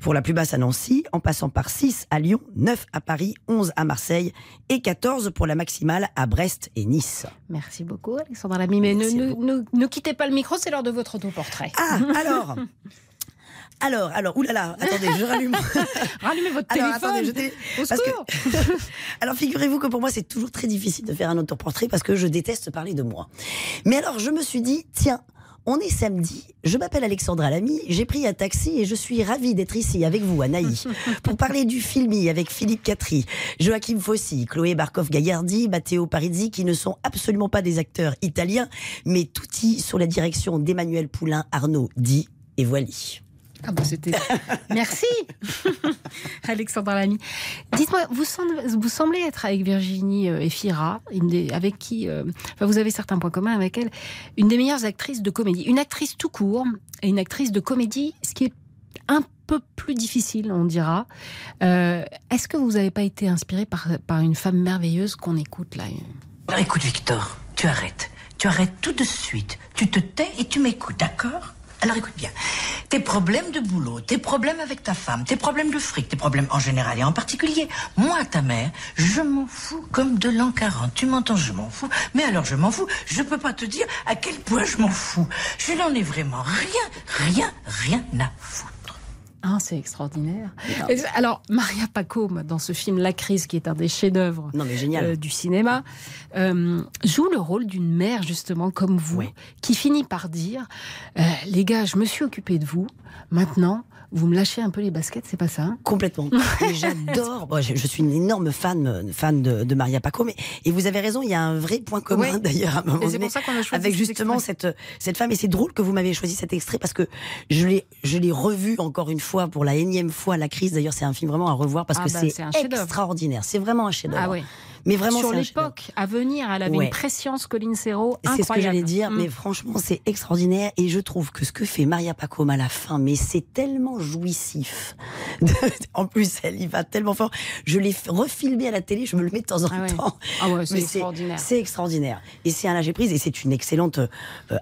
pour la plus basse à Nancy, en passant par 6 à Lyon, 9 à Paris, 11 à Marseille et 14 pour la maximale à Brest et Nice.
Merci beaucoup, Alexandra Lamy. Mais ne, ne, ne, quittez pas le micro, c'est l'heure de votre autoportrait.
Ah, alors Alors, alors, oulala, attendez, je rallume.
Rallumez votre
Alors,
téléphone.
attendez, je
Au
parce
secours.
que- alors, figurez-vous que pour moi, c'est toujours très difficile de faire un autoportrait parce que je déteste parler de moi. Mais alors, je me suis dit, tiens, on est samedi, je m'appelle Alexandra Lamy, j'ai pris un taxi et je suis ravie d'être ici avec vous, Anaï, pour parler du Filmi avec Philippe Catry, Joachim Fossi, Chloé Barkov-Gaillardi, Matteo Parizzi, qui ne sont absolument pas des acteurs italiens, mais tutti sur la direction d'Emmanuel Poulain, Arnaud Di et Voili.
Ah bah c'était. Merci, Alexandra Lamy. Dites-moi, vous, semblez- vous semblez être avec Virginie euh, Efira, une des- avec qui, euh, enfin, vous avez certains points communs avec elle, une des meilleures actrices de comédie, une actrice tout court et une actrice de comédie, ce qui est un peu plus difficile, on dira. Euh, Est-ce que vous n'avez pas été inspiré par, par une femme merveilleuse qu'on écoute là
Alors écoute Victor, tu arrêtes. Tu arrêtes tout de suite. Tu te tais et tu m'écoutes, d'accord? Alors écoute bien. Tes problèmes de boulot, tes problèmes avec ta femme, tes problèmes de fric, tes problèmes en général et en particulier, moi, ta mère, je m'en fous comme de l'an 40. Tu m'entends, je m'en fous. Mais alors je m'en fous, je peux pas te dire à quel point je m'en fous. Je n'en ai vraiment rien, rien, rien à foutre.
Ah, c'est extraordinaire. Alors, Maria Pacôme, dans ce film La crise, qui est un des chefs-d'œuvre euh, du cinéma, euh, joue le rôle d'une mère, justement, comme vous, qui finit par dire euh, Les gars, je me suis occupée de vous, maintenant, vous me lâchez un peu les baskets, c'est pas ça hein?
Complètement. J'adore. Bon, je, je suis une énorme fan, euh, fan de, de Maria Paco, mais et vous avez raison, il y a un vrai point commun d'ailleurs à un moment
Et
donné
pour ça qu'on a choisi
avec justement cette cette femme. Et c'est drôle que vous m'avez choisi cet extrait parce que je l'ai je l'ai revu encore une fois pour la énième fois. La crise d'ailleurs, c'est un film vraiment à revoir parce
Ah
que
bah,
c'est extraordinaire. C'est vraiment un chef-d'œuvre.
Ah oui.
Mais vraiment,
sur l'époque à venir, elle avait
Ouais.
une préscience, Colline Serrault,
C'est ce que j'allais dire,
Mm.
mais franchement, c'est extraordinaire. Et je trouve que ce que fait Maria Pacôme à la fin, mais c'est tellement jouissif. en plus, elle y va tellement fort. Je l'ai refilmé à la télé, je me le mets de temps en temps.
Ah ouais, c'est extraordinaire.
C'est extraordinaire. Et c'est un lâcher prise. Et c'est une excellente euh,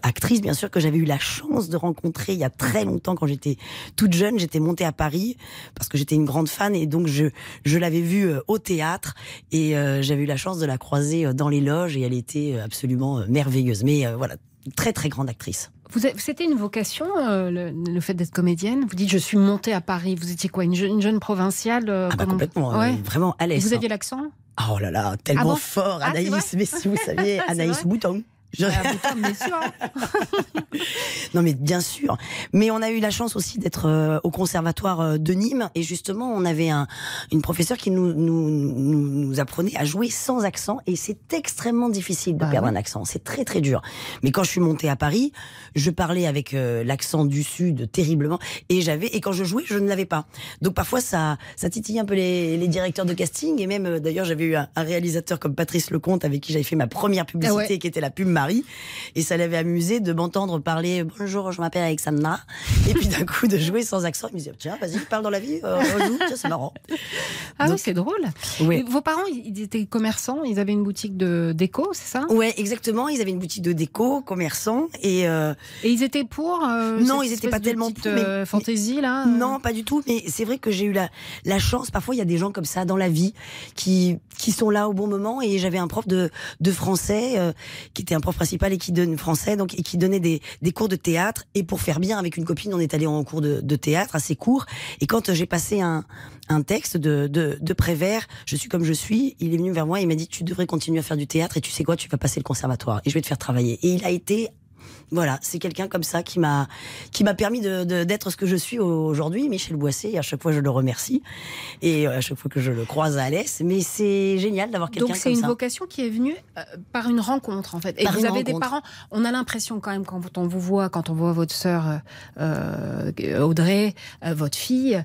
actrice, bien sûr, que j'avais eu la chance de rencontrer il y a très longtemps quand j'étais toute jeune. J'étais montée à Paris parce que j'étais une grande fan et donc je, je l'avais vue euh, au théâtre et euh, j'avais eu la chance de la croiser euh, dans les loges et elle était euh, absolument euh, merveilleuse. Mais euh, voilà, très très grande actrice.
Vous C'était une vocation, euh, le, le fait d'être comédienne? Vous dites, je suis montée à Paris. Vous étiez quoi Une jeune, une jeune provinciale euh,
Ah bah complètement,
Ouais.
vraiment à l'aise.
vous
hein.
aviez l'accent?
Oh là là, tellement
Ah bon?
fort,
Ah,
Anaïs.
vrai
mais si vous saviez, Anaïs Bouton. Je-
Ah, putain, bien sûr.
Non mais bien sûr. Mais on a eu la chance aussi d'être euh, au conservatoire euh, de Nîmes et justement on avait un, une professeure qui nous, nous, nous, apprenait à jouer sans accent et c'est extrêmement difficile de
Bah
perdre
oui.
un accent. C'est très très dur. Mais quand je suis montée à Paris, je parlais avec euh, l'accent du sud terriblement et j'avais et quand je jouais je ne l'avais pas. Donc parfois ça ça titillait un peu les, les directeurs de casting et même d'ailleurs j'avais eu un, un réalisateur comme Patrice Lecomte avec qui j'avais fait ma première publicité
Ah ouais.
qui était la pub Et ça l'avait amusé de m'entendre parler bonjour je m'appelle Alexandra et puis d'un coup de jouer sans accent il me disait tiens vas-y parle dans la vie euh, tiens c'est marrant
Ah
Donc-
oui, c'est drôle. Vos parents, ils étaient commerçants, ils avaient une boutique de déco, c'est ça?
Ouais exactement ils avaient une boutique de déco commerçant et euh,
Et ils étaient pour euh,
Non, ils étaient
espèce
pas tellement pour, mais-
fantaisie là.
Non, pas du tout. Mais c'est vrai que j'ai eu la, la chance. Parfois, il y a des gens comme ça dans la vie qui, qui sont là au bon moment. Et j'avais un prof de, de français qui était un prof principal et qui donne français, donc et qui donnait des, des cours de théâtre. Et pour faire bien avec une copine, on est allé en cours de, théâtre assez court. Et quand j'ai passé un, un texte de, de, de Prévert, je suis comme je suis, il est venu vers moi et il m'a dit tu devrais continuer à faire du théâtre et tu sais quoi, tu vas passer le conservatoire et je vais te faire travailler. Et il a été voilà, c'est quelqu'un comme ça qui m'a qui m'a permis de de- d'être ce que je suis aujourd'hui, Michel Boissé. Et à chaque fois, je le remercie et euh, à chaque fois que je le croise à Alès. Mais c'est génial d'avoir quelqu'un
Donc
comme
c'est une
ça.
vocation qui est venue euh, par une rencontre en fait. Et
Par
vous avez des parents. On a l'impression quand même quand on vous voit, quand on voit votre sœur euh, Audrey, euh, votre fille,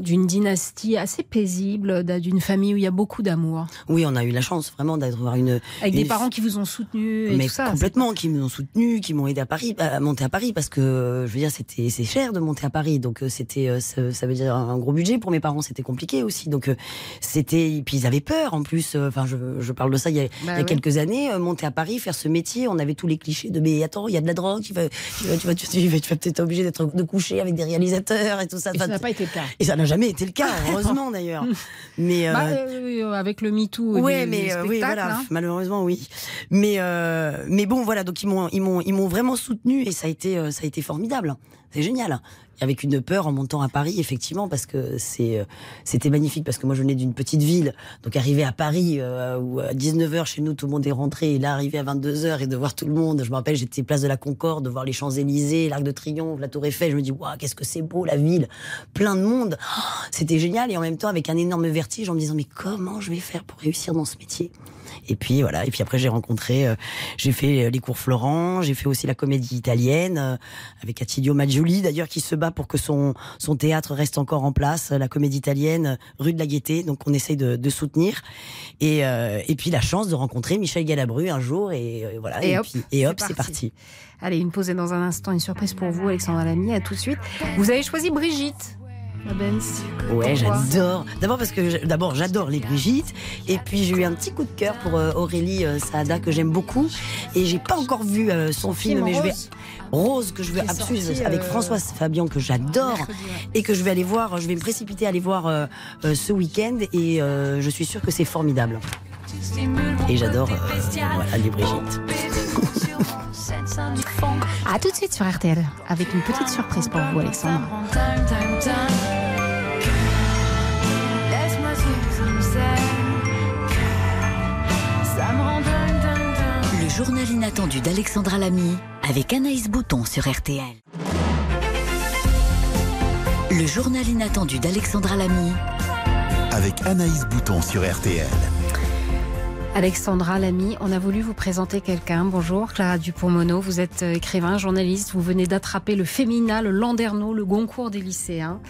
d'une dynastie assez paisible, d'un- d'une famille où il y a beaucoup d'amour,
Oui, on a eu la chance vraiment d'avoir une
avec
une
des parents qui vous ont soutenu et
mais
tout ça.
complètement, qui m'ont soutenu, qui m'ont aidé à Paris, à monter à Paris, parce que je veux dire, c'était c'est cher de monter à Paris, donc euh, c'était euh, ça, veut dire un gros budget pour mes parents, c'était compliqué aussi, donc euh, c'était et puis ils avaient peur en plus. Enfin, je, je parle de ça il y a, il y a
ouais.
quelques années, monter à Paris, faire ce métier, on avait tous les clichés de mais attends, il y a de la drogue, tu vas tu vas tu vas, tu vas, tu peut-être obligé d'être de coucher avec des réalisateurs et tout ça.
Et ça n'a pas été le cas.
et ça n'a jamais été le cas, heureusement d'ailleurs. Mais
Bah, euh, avec le MeToo.
Ouais,
du-
mais
du
oui, voilà,
hein.
malheureusement oui. Mais euh, mais bon, voilà, donc ils m'ont ils m'ont ils m'ont vraiment soutenu et ça a été euh, ça a été formidable. C'est génial. Avec une peur en montant à Paris, effectivement, parce que c'est euh, c'était magnifique parce que moi je venais d'une petite ville, donc arriver à Paris euh, où à 19h chez nous tout le monde est rentré et là arriver à 22h et de voir tout le monde, je me rappelle j'étais place de la Concorde, de voir les Champs-Élysées, l'Arc de Triomphe, la Tour Eiffel, je me dis waouh, qu'est-ce que c'est beau la ville, plein de monde. Oh, c'était génial. Et en même temps avec un énorme vertige en me disant mais comment je vais faire pour réussir dans ce métier? Et puis voilà. Et puis après, j'ai rencontré, euh, j'ai fait euh, les cours Florent, j'ai fait aussi la comédie italienne euh, avec Attilio Maggioli, d'ailleurs, qui se bat pour que son son théâtre reste encore en place, la comédie italienne rue de la Gaîté. Donc on essaye de, de soutenir. Et euh, et puis la chance de rencontrer Michel Galabru un jour et euh, voilà.
Et
Et,
hop,
puis, et hop,
c'est
c'est parti.
Allez, une pause et dans un instant, une surprise pour vous, Alexandra Lamy. À tout de suite. Vous avez choisi Brigitte. La Benz.
Ouais, j'adore. D'abord parce que d'abord j'adore les Brigitte et puis j'ai eu un petit coup de cœur pour euh, Aurélie euh, Saada que j'aime beaucoup et j'ai pas encore vu euh, son film,
Film
mais je vais
Rose.
Que je veux absolument avec
euh,
Françoise Fabian que j'adore et que je vais aller voir. Je vais me précipiter à aller voir ce week-end et je suis sûre que c'est formidable. Et j'adore les Brigitte.
À tout de suite sur RTL avec une petite surprise pour vous, Alexandra.
Le journal inattendu d'Alexandra Lamy avec Anaïs Bouton sur RTL. Le journal inattendu d'Alexandra Lamy
Avec Anaïs Bouton sur RTL.
Alexandra Lamy, on a voulu vous présenter quelqu'un. Bonjour, Clara Dupont-Mono. Vous êtes euh, écrivain, journaliste. Vous venez d'attraper le Fémina, le Landerneau, le Goncourt des lycéens.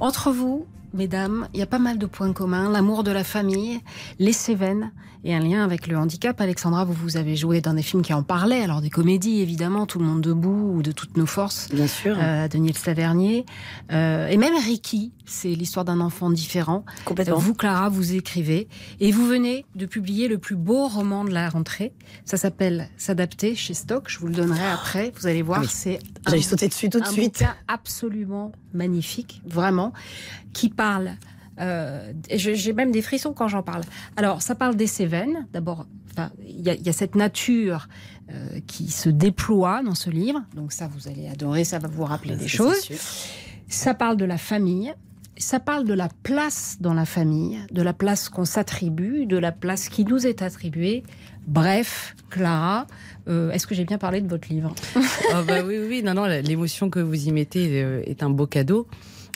Entre vous, mesdames, il y a pas mal de points communs. L'amour de la famille, les Cévennes et un lien avec le handicap. Alexandra, vous, vous avez joué dans des films qui en parlaient, alors des comédies évidemment, Tout le monde debout ou De toutes nos forces.
Bien sûr.
Euh, de Niels Tavernier. Euh, et même Ricky, c'est l'histoire d'un enfant différent.
Complètement.
Vous, Clara, vous écrivez et vous venez de publier le plus beau roman de la rentrée. Ça s'appelle S'adapter chez Stock. Je vous le donnerai après. Vous allez voir,
Ah oui.
c'est
J'allais
un-
sauter dessus tout de
un
suite.
bouquin absolument magnifique, vraiment, qui parle. Euh, J'ai même des frissons quand j'en parle. Alors, ça parle des Cévennes. D'abord, enfin, il y, a- il y a cette nature euh, qui se déploie dans ce livre. Donc ça, vous allez adorer. Ça va vous rappeler des choses. Ça parle de la famille. Ça parle de la place dans la famille, de la place qu'on s'attribue, de la place qui nous est attribuée. Bref, Clara, euh, est-ce que j'ai bien parlé de votre livre?
Ah bah oui, oui, non, non, l'émotion que vous y mettez est un beau cadeau.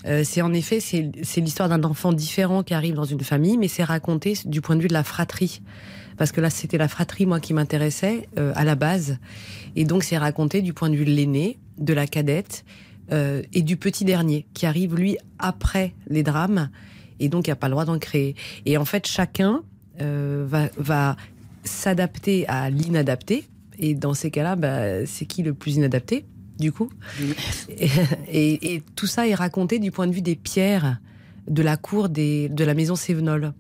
Euh, c'est en effet, c'est l'histoire d'un enfant différent qui arrive dans une famille, mais c'est raconté du point de vue de la fratrie. Parce que là, c'était la fratrie, moi, qui m'intéressait euh, à la base. Et donc, c'est raconté du point de vue de l'aîné, de la cadette euh, et du petit dernier, qui arrive, lui, après les drames, et donc, il n'a pas le droit d'en créer. Et en fait, chacun va, va s'adapter à l'inadapté. Et dans ces cas-là, bah, c'est qui le plus inadapté, du coup et, et- et tout ça est raconté du point de vue des pierres de la cour des, de la maison Sévenol.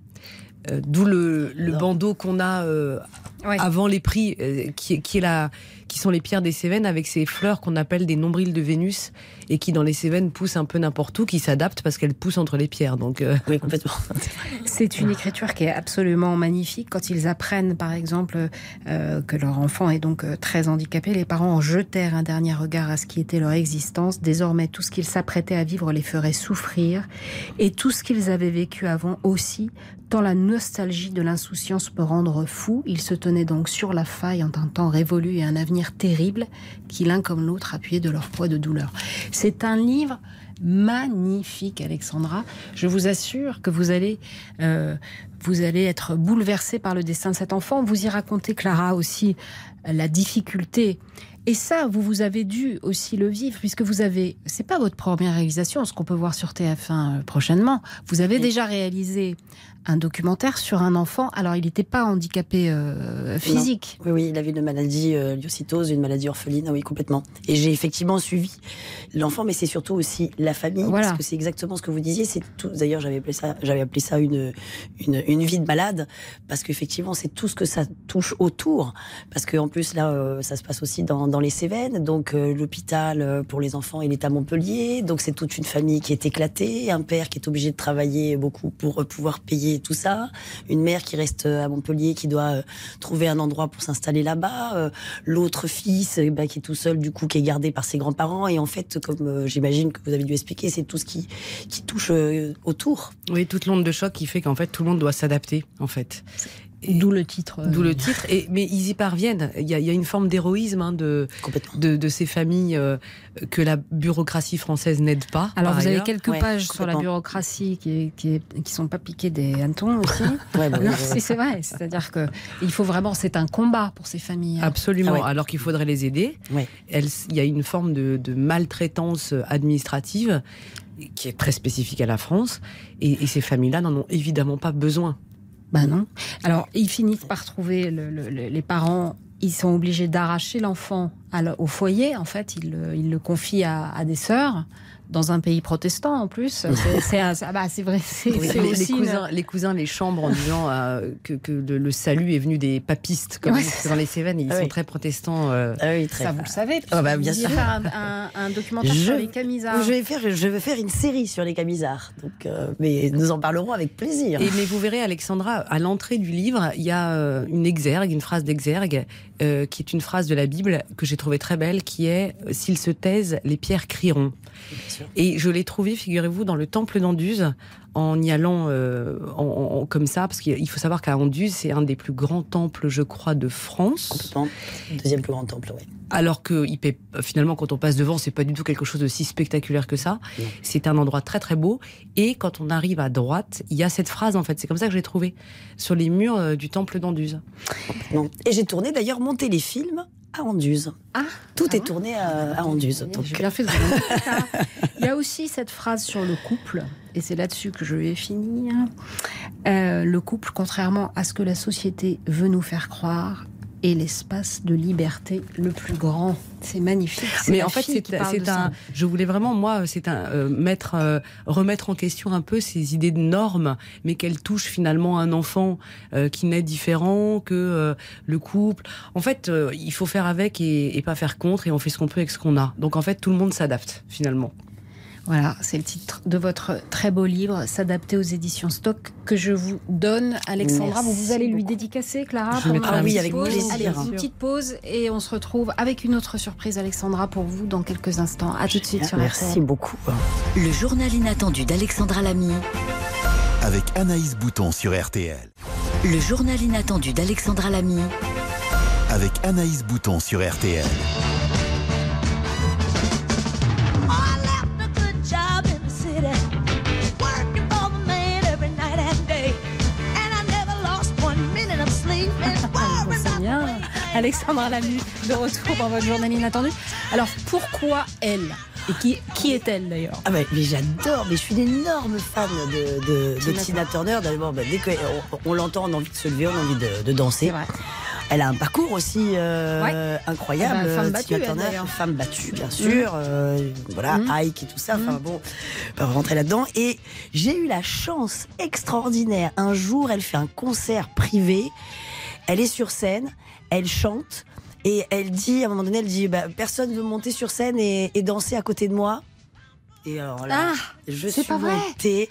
Euh, D'où le, le bandeau qu'on a euh, avant les prix, euh, qui, est- qui, est la, qui sont les pierres des Cévennes avec ces fleurs qu'on appelle des nombrils de Vénus et qui dans les Cévennes poussent un peu n'importe où, qui s'adaptent parce qu'elles poussent entre les pierres. Donc, euh,
Oui, complètement.
C'est une écriture qui est absolument magnifique. Quand ils apprennent, par exemple, euh, que leur enfant est donc euh, très handicapé, les parents jetèrent un dernier regard à ce qui était leur existence. Désormais, tout ce qu'ils s'apprêtaient à vivre les ferait souffrir. Et tout ce qu'ils avaient vécu avant aussi, tant la nostalgie de l'insouciance peut rendre fou. Ils se tenaient donc sur la faille en un temps révolu et un avenir terrible qui l'un comme l'autre appuyait de leur poids de douleur. C'est un livre magnifique, Alexandra. Je vous assure que vous allez, euh, vous allez être bouleversé par le destin de cet enfant. Vous y racontez, Clara, aussi la difficulté. Et ça, vous vous avez dû aussi le vivre, puisque vous avez, c'est pas votre première réalisation, ce qu'on peut voir sur TF1 euh, prochainement. Vous avez déjà réalisé un documentaire sur un enfant. Alors, il n'était pas handicapé euh, physique.
Non. Oui, oui, il avait une maladie euh, une maladie orpheline, ah oui, complètement. Et j'ai effectivement suivi l'enfant, mais c'est surtout aussi la famille,
Voilà.
parce que c'est exactement ce que vous disiez. C'est tout. D'ailleurs, j'avais appelé ça, j'avais appelé ça une, une une vie de malade, parce qu'effectivement, c'est tout ce que ça touche autour. Parce qu'en plus là, euh, ça se passe aussi dans, dans les Cévennes, donc euh, l'hôpital pour les enfants, il est à Montpellier, donc c'est toute une famille qui est éclatée, un père qui est obligé de travailler beaucoup pour pouvoir payer tout ça, une mère qui reste euh, à Montpellier, qui doit euh, trouver un endroit pour s'installer là-bas, euh, l'autre fils bah, qui est tout seul du coup, qui est gardé par ses grands-parents, et en fait, comme j'imagine que vous avez dû expliquer, c'est tout ce qui qui touche autour.
Oui, toute l'onde de choc qui fait qu'en fait tout le monde doit s'adapter, en fait.
D'où le titre.
D'où le titre. Et, mais ils y parviennent. Il y a, il y a une forme d'héroïsme hein, de, de, de ces familles euh, que la bureaucratie française n'aide pas.
Alors, vous avez quelques pages sur la bureaucratie qui, qui, sont pas piquées des hannetons aussi.
Ouais, bah,
non,
ouais,
c'est vrai. C'est-à-dire que il faut vraiment, c'est un combat pour ces familles. hein.
Absolument.
Ah ouais.
Alors qu'il faudrait les aider. Elles- Il y a une forme de, de maltraitance administrative qui est très spécifique à la France. Et, et ces familles-là n'en ont évidemment pas besoin.
Bah non. Alors, ils finissent par trouver le- le- le- les parents. Ils sont obligés d'arracher l'enfant au foyer. En fait, ils le, ils le confient à, à des sœurs dans un pays protestant en plus. C'est- ah bah, c'est vrai.
Oui, les,
aussi
les
une-
cousins, les cousins les chambrent en disant euh, que, que le, le salut est venu des papistes, comme
Ouais,
dans les Cévennes, ils
Ah
sont
oui.
très protestants. euh.
Ça, vous le savez.
Ah bah, bien sûr.
faire un, un- un documentaire sur les camisards.
Je vais faire, je vais faire une série sur les camisards. Donc, euh, mais nous en parlerons avec plaisir.
Et mais vous verrez, Alexandra, à l'entrée du livre, il y a une exergue, une phrase d'exergue, euh, qui est une phrase de la Bible que j'ai trouvée très belle, qui est S'ils se taisent, les pierres crieront. Et je l'ai trouvée, figurez-vous, dans le temple d'Anduze, en y allant euh, en- en- en- comme ça, parce qu'il faut savoir qu'à Anduze, c'est un des plus grands temples, je crois, de France.
Complètement. Deuxième plus grand temple, oui.
Alors que finalement, quand on passe devant, c'est pas du tout quelque chose de si spectaculaire que ça. C'est un endroit très très beau. Et quand on arrive à droite, il y a cette phrase en fait. C'est comme ça que je l'ai trouvée sur les murs euh, du temple d'Anduze.
Non. Et j'ai tourné d'ailleurs mon téléfilm à Anduze.
Ah,
Tout est tourné à, à Anduze. donc.
J'ai bien fait de. Il y a aussi cette phrase sur le couple, et c'est là-dessus que je vais finir. Euh, le couple, contrairement à ce que la société veut nous faire croire, est l'espace de liberté le plus grand. C'est magnifique.
Mais en fait, c'est un. Je voulais vraiment, moi, c'est un euh, mettre, euh, remettre en question un peu ces idées de normes, mais qu'elles touchent finalement un enfant euh, qui naît différent que euh, le couple. En fait, euh, il faut faire avec et, et pas faire contre, et on fait ce qu'on peut avec ce qu'on a. Donc en fait, tout le monde s'adapte finalement.
Voilà, c'est le titre de votre très beau livre, S'adapter aux éditions Stock, que je vous donne. Alexandra,
Merci
vous, allez lui dédicacer, Clara
Je un
petite
petit avec
pause.
plaisir.
Allez, une petite pause et on se retrouve avec une autre surprise, Alexandra, pour vous dans quelques instants. À tout de suite sur
Merci
RTL.
beaucoup.
Le journal inattendu d'Alexandra Lamy.
Avec Anaïs Bouton sur RTL.
Le journal inattendu d'Alexandra Lamy.
Avec Anaïs Bouton sur RTL.
Alexandra Lamy, de retour dans votre journal inattendu. Alors, pourquoi elle? Et qui, qui est-elle d'ailleurs?
Ah bah, mais j'adore, mais je suis une énorme fan de, de, de
Tina
Turner. D'abord, bah, dès qu'on on, l'entend, on a envie de se lever, on a envie de, de danser. Elle a un parcours aussi euh, incroyable.
Eh ben, femme battue, elle,
Turner.
Mm.
femme battue, bien sûr. euh, voilà, Ike et tout ça. Enfin bon, on va rentrer là-dedans. Et j'ai eu la chance extraordinaire. Un jour, elle fait un concert privé. Elle est sur scène, elle chante. Et elle dit, à un moment donné, elle dit, bah, personne veut monter sur scène et, et danser à côté de moi. Et alors là,
Ah,
je suis montée.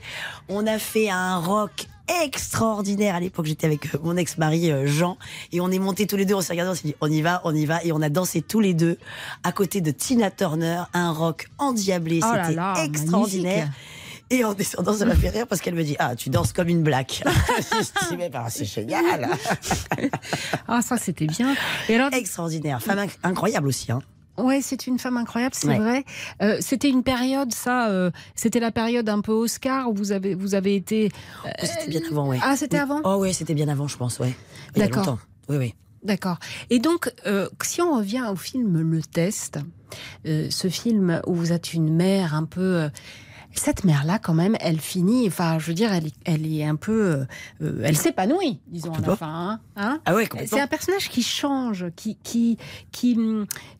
On a fait un rock extraordinaire. À l'époque, j'étais avec euh, mon ex-mari euh, Jean et on est montés tous les deux. On s'est regardés, on s'est dit, on y va, on y va. Et on a dansé tous les deux à côté de Tina Turner, un rock endiablé.
Oh
C'était extraordinaire.
magnifique.
Et en descendant, ça m'a fait rire parce qu'elle me dit Ah, tu danses comme une black. je dis Mais bah, c'est génial.
Ah, ça c'était bien. Et alors,
Extraordinaire. Femme inc- incroyable aussi. Hein.
Ouais, c'est une femme incroyable, c'est
Ouais.
vrai. Euh, c'était une période, ça, euh, c'était la période un peu Oscar où vous avez, vous avez été.
Oh, c'était bien avant, ouais.
Ah, c'était
Oui.
avant
Oh, oui, c'était bien avant, je pense, ouais.
D'accord.
Oui, oui.
D'accord. Et donc, euh, si on revient au film Le Test, euh, ce film où vous êtes une mère un peu. Cette mère-là, quand même, elle finit. Enfin, je veux dire, elle, elle est un peu. euh, euh, elle s'épanouit, disons à la fin. hein,
Ah ouais.
C'est un personnage qui change, qui qui qui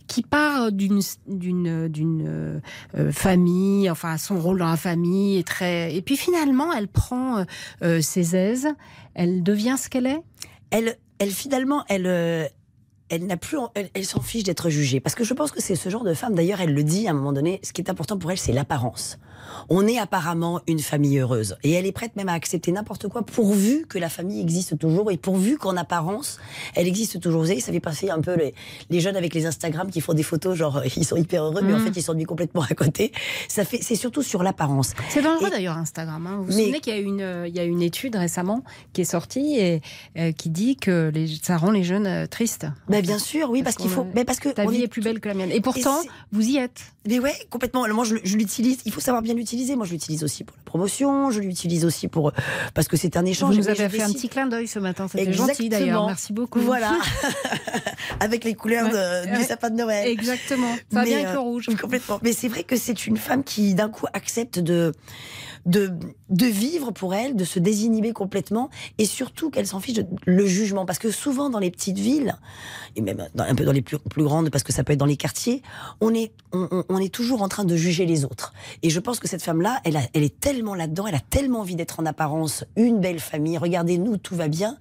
qui part d'une d'une d'une euh, famille, enfin son rôle dans la famille est très. Et puis finalement, elle prend euh, ses aises. Elle devient ce qu'elle est?
Elle, elle finalement, elle. euh, elle n'a plus, elle s'en fiche d'être jugée. Parce que je pense que c'est ce genre de femme, d'ailleurs, elle le dit à un moment donné, ce qui est important pour elle, c'est l'apparence. On est apparemment une famille heureuse. Et elle est prête même à accepter n'importe quoi, pourvu que la famille existe toujours et pourvu qu'en apparence, elle existe toujours. Vous savez, ça fait passer un peu les, les jeunes avec les Instagram qui font des photos, genre, ils sont hyper heureux, mais en
Mhm.
fait, ils s'ennuient complètement à côté. Ça fait, c'est surtout sur l'apparence.
C'est dangereux d'ailleurs Instagram. hein. Vous vous
Mais-
souvenez qu'il y a une euh, il y a une étude récemment qui est sortie et euh, qui dit que les, ça rend les jeunes euh, tristes.
Ben, bien sûr, oui, parce, qu'il faut. Mais parce que
ta vie
est
est plus belle que la mienne. Et pourtant, vous y êtes.
Mais ouais, complètement. Alors, Moi, je, je l'utilise. Il faut savoir bien l'utiliser. Moi, je l'utilise aussi pour la promotion. Je l'utilise aussi pour parce que c'est un échange.
Vous nous avez fait un petit clin d'œil ce matin. C'était gentil d'ailleurs. Merci beaucoup.
Voilà, avec les couleurs de- du sapin de Noël.
Exactement. Ça va bien avec le
euh,
rouge.
Complètement. Mais c'est vrai que c'est une femme qui, d'un coup, accepte de, de, de vivre pour elle, de se désinhiber complètement, et surtout qu'elle s'en fiche de le jugement. Parce que souvent, dans les petites villes, et même dans- un peu dans les plus, plus grandes, parce que ça peut être dans les quartiers, on est, on est toujours en train de juger les autres. Et je pense que cette femme-là, elle, est tellement là-dedans, elle a tellement envie d'être en apparence une belle famille, regardez-nous, tout va bien,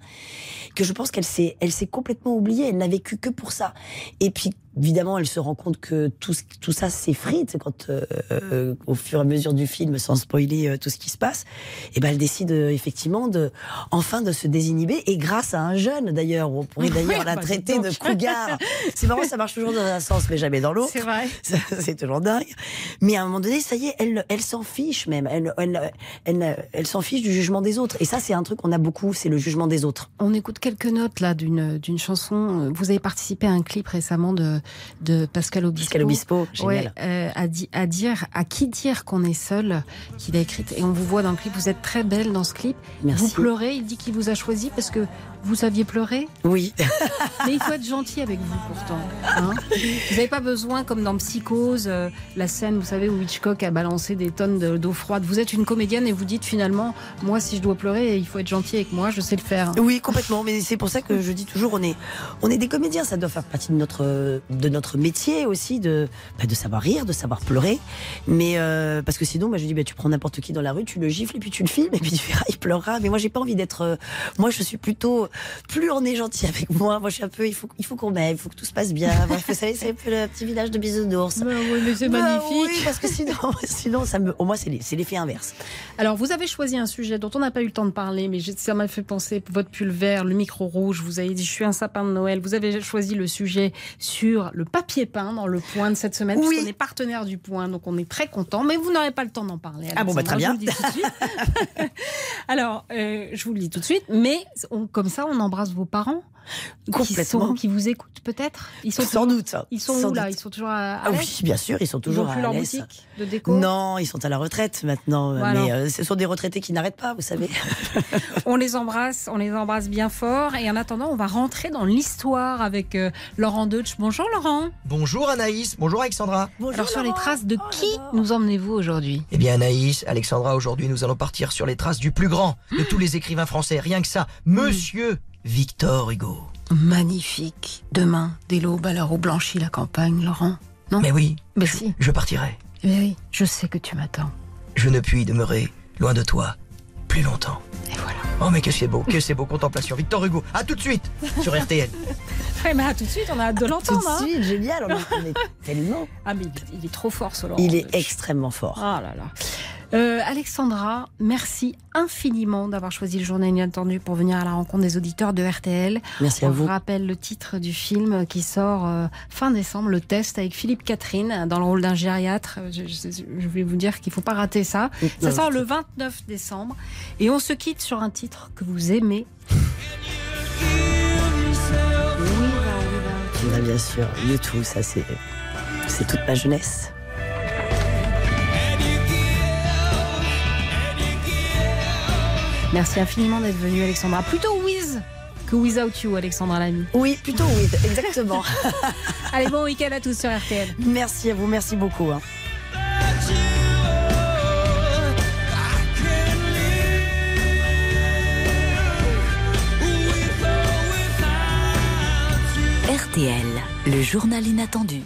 que je pense qu'elle s'est, s'est complètement oubliée, elle n'a vécu que pour ça. Et puis, évidemment, elle se rend compte que tout, ce- tout ça s'effrite quand, euh, euh, au fur et à mesure du film, sans spoiler euh, tout ce qui se passe, et ben elle décide euh, effectivement de, enfin, de se désinhiber. Et grâce à un jeune, d'ailleurs, on pourrait d'ailleurs
Oui,
la
bah,
traiter de cougar. C'est marrant, ça marche toujours dans un sens, mais jamais dans l'autre.
C'est vrai.
C'est toujours dingue. Mais à un moment donné, ça y est, elle, elle s'en fiche même. Elle, elle, elle, elle s'en fiche du jugement des autres. Et ça, c'est un truc qu'on a beaucoup, c'est le jugement des autres.
On écoute quelques notes là d'une d'une chanson. Vous avez participé à un clip récemment de de Pascal Obispo.
Pascal Obispo, génial.
Ouais, euh, à, di- à dire à qui dire qu'on est seul, qu'il a écrit. Et on vous voit dans le clip. Vous êtes très belle dans ce clip.
Merci.
Vous pleurez. Il dit qu'il vous a choisi parce que vous saviez pleurer.
Oui.
Mais il faut être gentil avec vous pourtant. hein. vous n'avez pas besoin, comme dans Psychose, euh, la scène, vous savez, où Hitchcock a balancé des tonnes de- d'eau froide. Vous êtes une comédienne et vous dites finalement, moi, si je dois pleurer, il faut être gentil avec moi, je sais le faire.
Oui, complètement. Mais c'est pour ça que je dis toujours, on est, on est des comédiens. Ça doit faire partie de notre, de notre métier aussi, de, bah, de savoir rire, de savoir pleurer. Mais euh, parce que sinon, bah, je dis, bah, tu prends n'importe qui dans la rue, tu le gifles et puis tu le filmes et puis tu verras, il pleurera. Mais moi, j'ai pas envie d'être. euh, moi, je suis plutôt. Plus on est gentil avec moi, moi, je suis un peu. Il faut, il faut qu'on m'aime, il faut que tout se passe bien. Vous savez, c'est un peu le petit village de bisounours.
oui, mais c'est
Bah
magnifique.
oui, parce que sinon, sinon, ça me, au moins, c'est l'effet inverse.
Alors, vous avez choisi un sujet dont on n'a pas eu le temps de parler, mais ça m'a fait penser, votre pull vert, le micro rouge, vous avez dit je suis un sapin de Noël, vous avez choisi le sujet sur le papier peint dans le point de cette semaine,
Oui.
puisqu'on est partenaire du point, donc on est très content, mais vous n'aurez pas le temps d'en parler.
Ah bon, bah, très bien.
je vous le dis tout de suite. Alors, euh, je vous le dis tout de suite, mais on- comme ça, on embrasse vos parents qui,
Complètement.
sont, qui vous écoutent peut-être Ils sont
Sans
toujours-
doute.
Ils sont
Sans
où là. Ils sont toujours à, à
Ah oui, bien sûr, ils sont toujours
Ils ont plus
à
leur boutique de déco
Non, ils sont à la retraite maintenant.
Voilà.
Mais euh, ce sont des retraités qui n'arrêtent pas, vous savez.
On les embrasse, on les embrasse bien fort. Et en attendant, on va rentrer dans l'histoire avec euh, Laurent Deutsch. Bonjour Laurent.
Bonjour Anaïs, bonjour Alexandra.
Alors sur les traces de qui nous emmenez-vous aujourd'hui?
Eh bien Anaïs, Alexandra, aujourd'hui nous allons partir sur les traces du plus grand de tous les écrivains français, rien que ça, Monsieur Victor Hugo.
Magnifique. Demain, dès l'aube à l'heure où blanchit la campagne, Laurent. Non
Mais oui,
Mais si.
je partirai.
Mais oui, je sais que tu m'attends.
Je ne puis demeurer loin de toi plus longtemps.
Voilà.
Oh mais que c'est beau, que c'est beau, contemplation. Victor Hugo, à tout de suite sur RTL.
Eh ben, tout de suite, on a hâte de
Tout
l'entendre.
de
hein.
suite, génial. On est, on est tellement.
Ah mais il est, il est trop fort ce Laurent.
Il est extrêmement fort.
Ah là là. Euh, Alexandra, merci infiniment d'avoir choisi le journal inattendu pour venir à la rencontre des auditeurs de RTL.
Merci à
On
vous.
rappelle le titre du film qui sort euh, fin décembre, le test avec Philippe Catherine dans le rôle d'un gériatre. Je, je- je vais vous dire qu'il faut pas rater ça. Ça sort le 29 décembre et on se quitte sur un titre que vous aimez.
Ah, bien sûr, YouTube, ça c'est toute ma jeunesse.
Merci infiniment d'être venue, Alexandra. Plutôt With que Without You, Alexandra Lamy.
Oui, plutôt oui, exactement.
Allez, bon week-end à tous sur RTL.
merci à vous, merci beaucoup. hein.
RTL, le journal inattendu.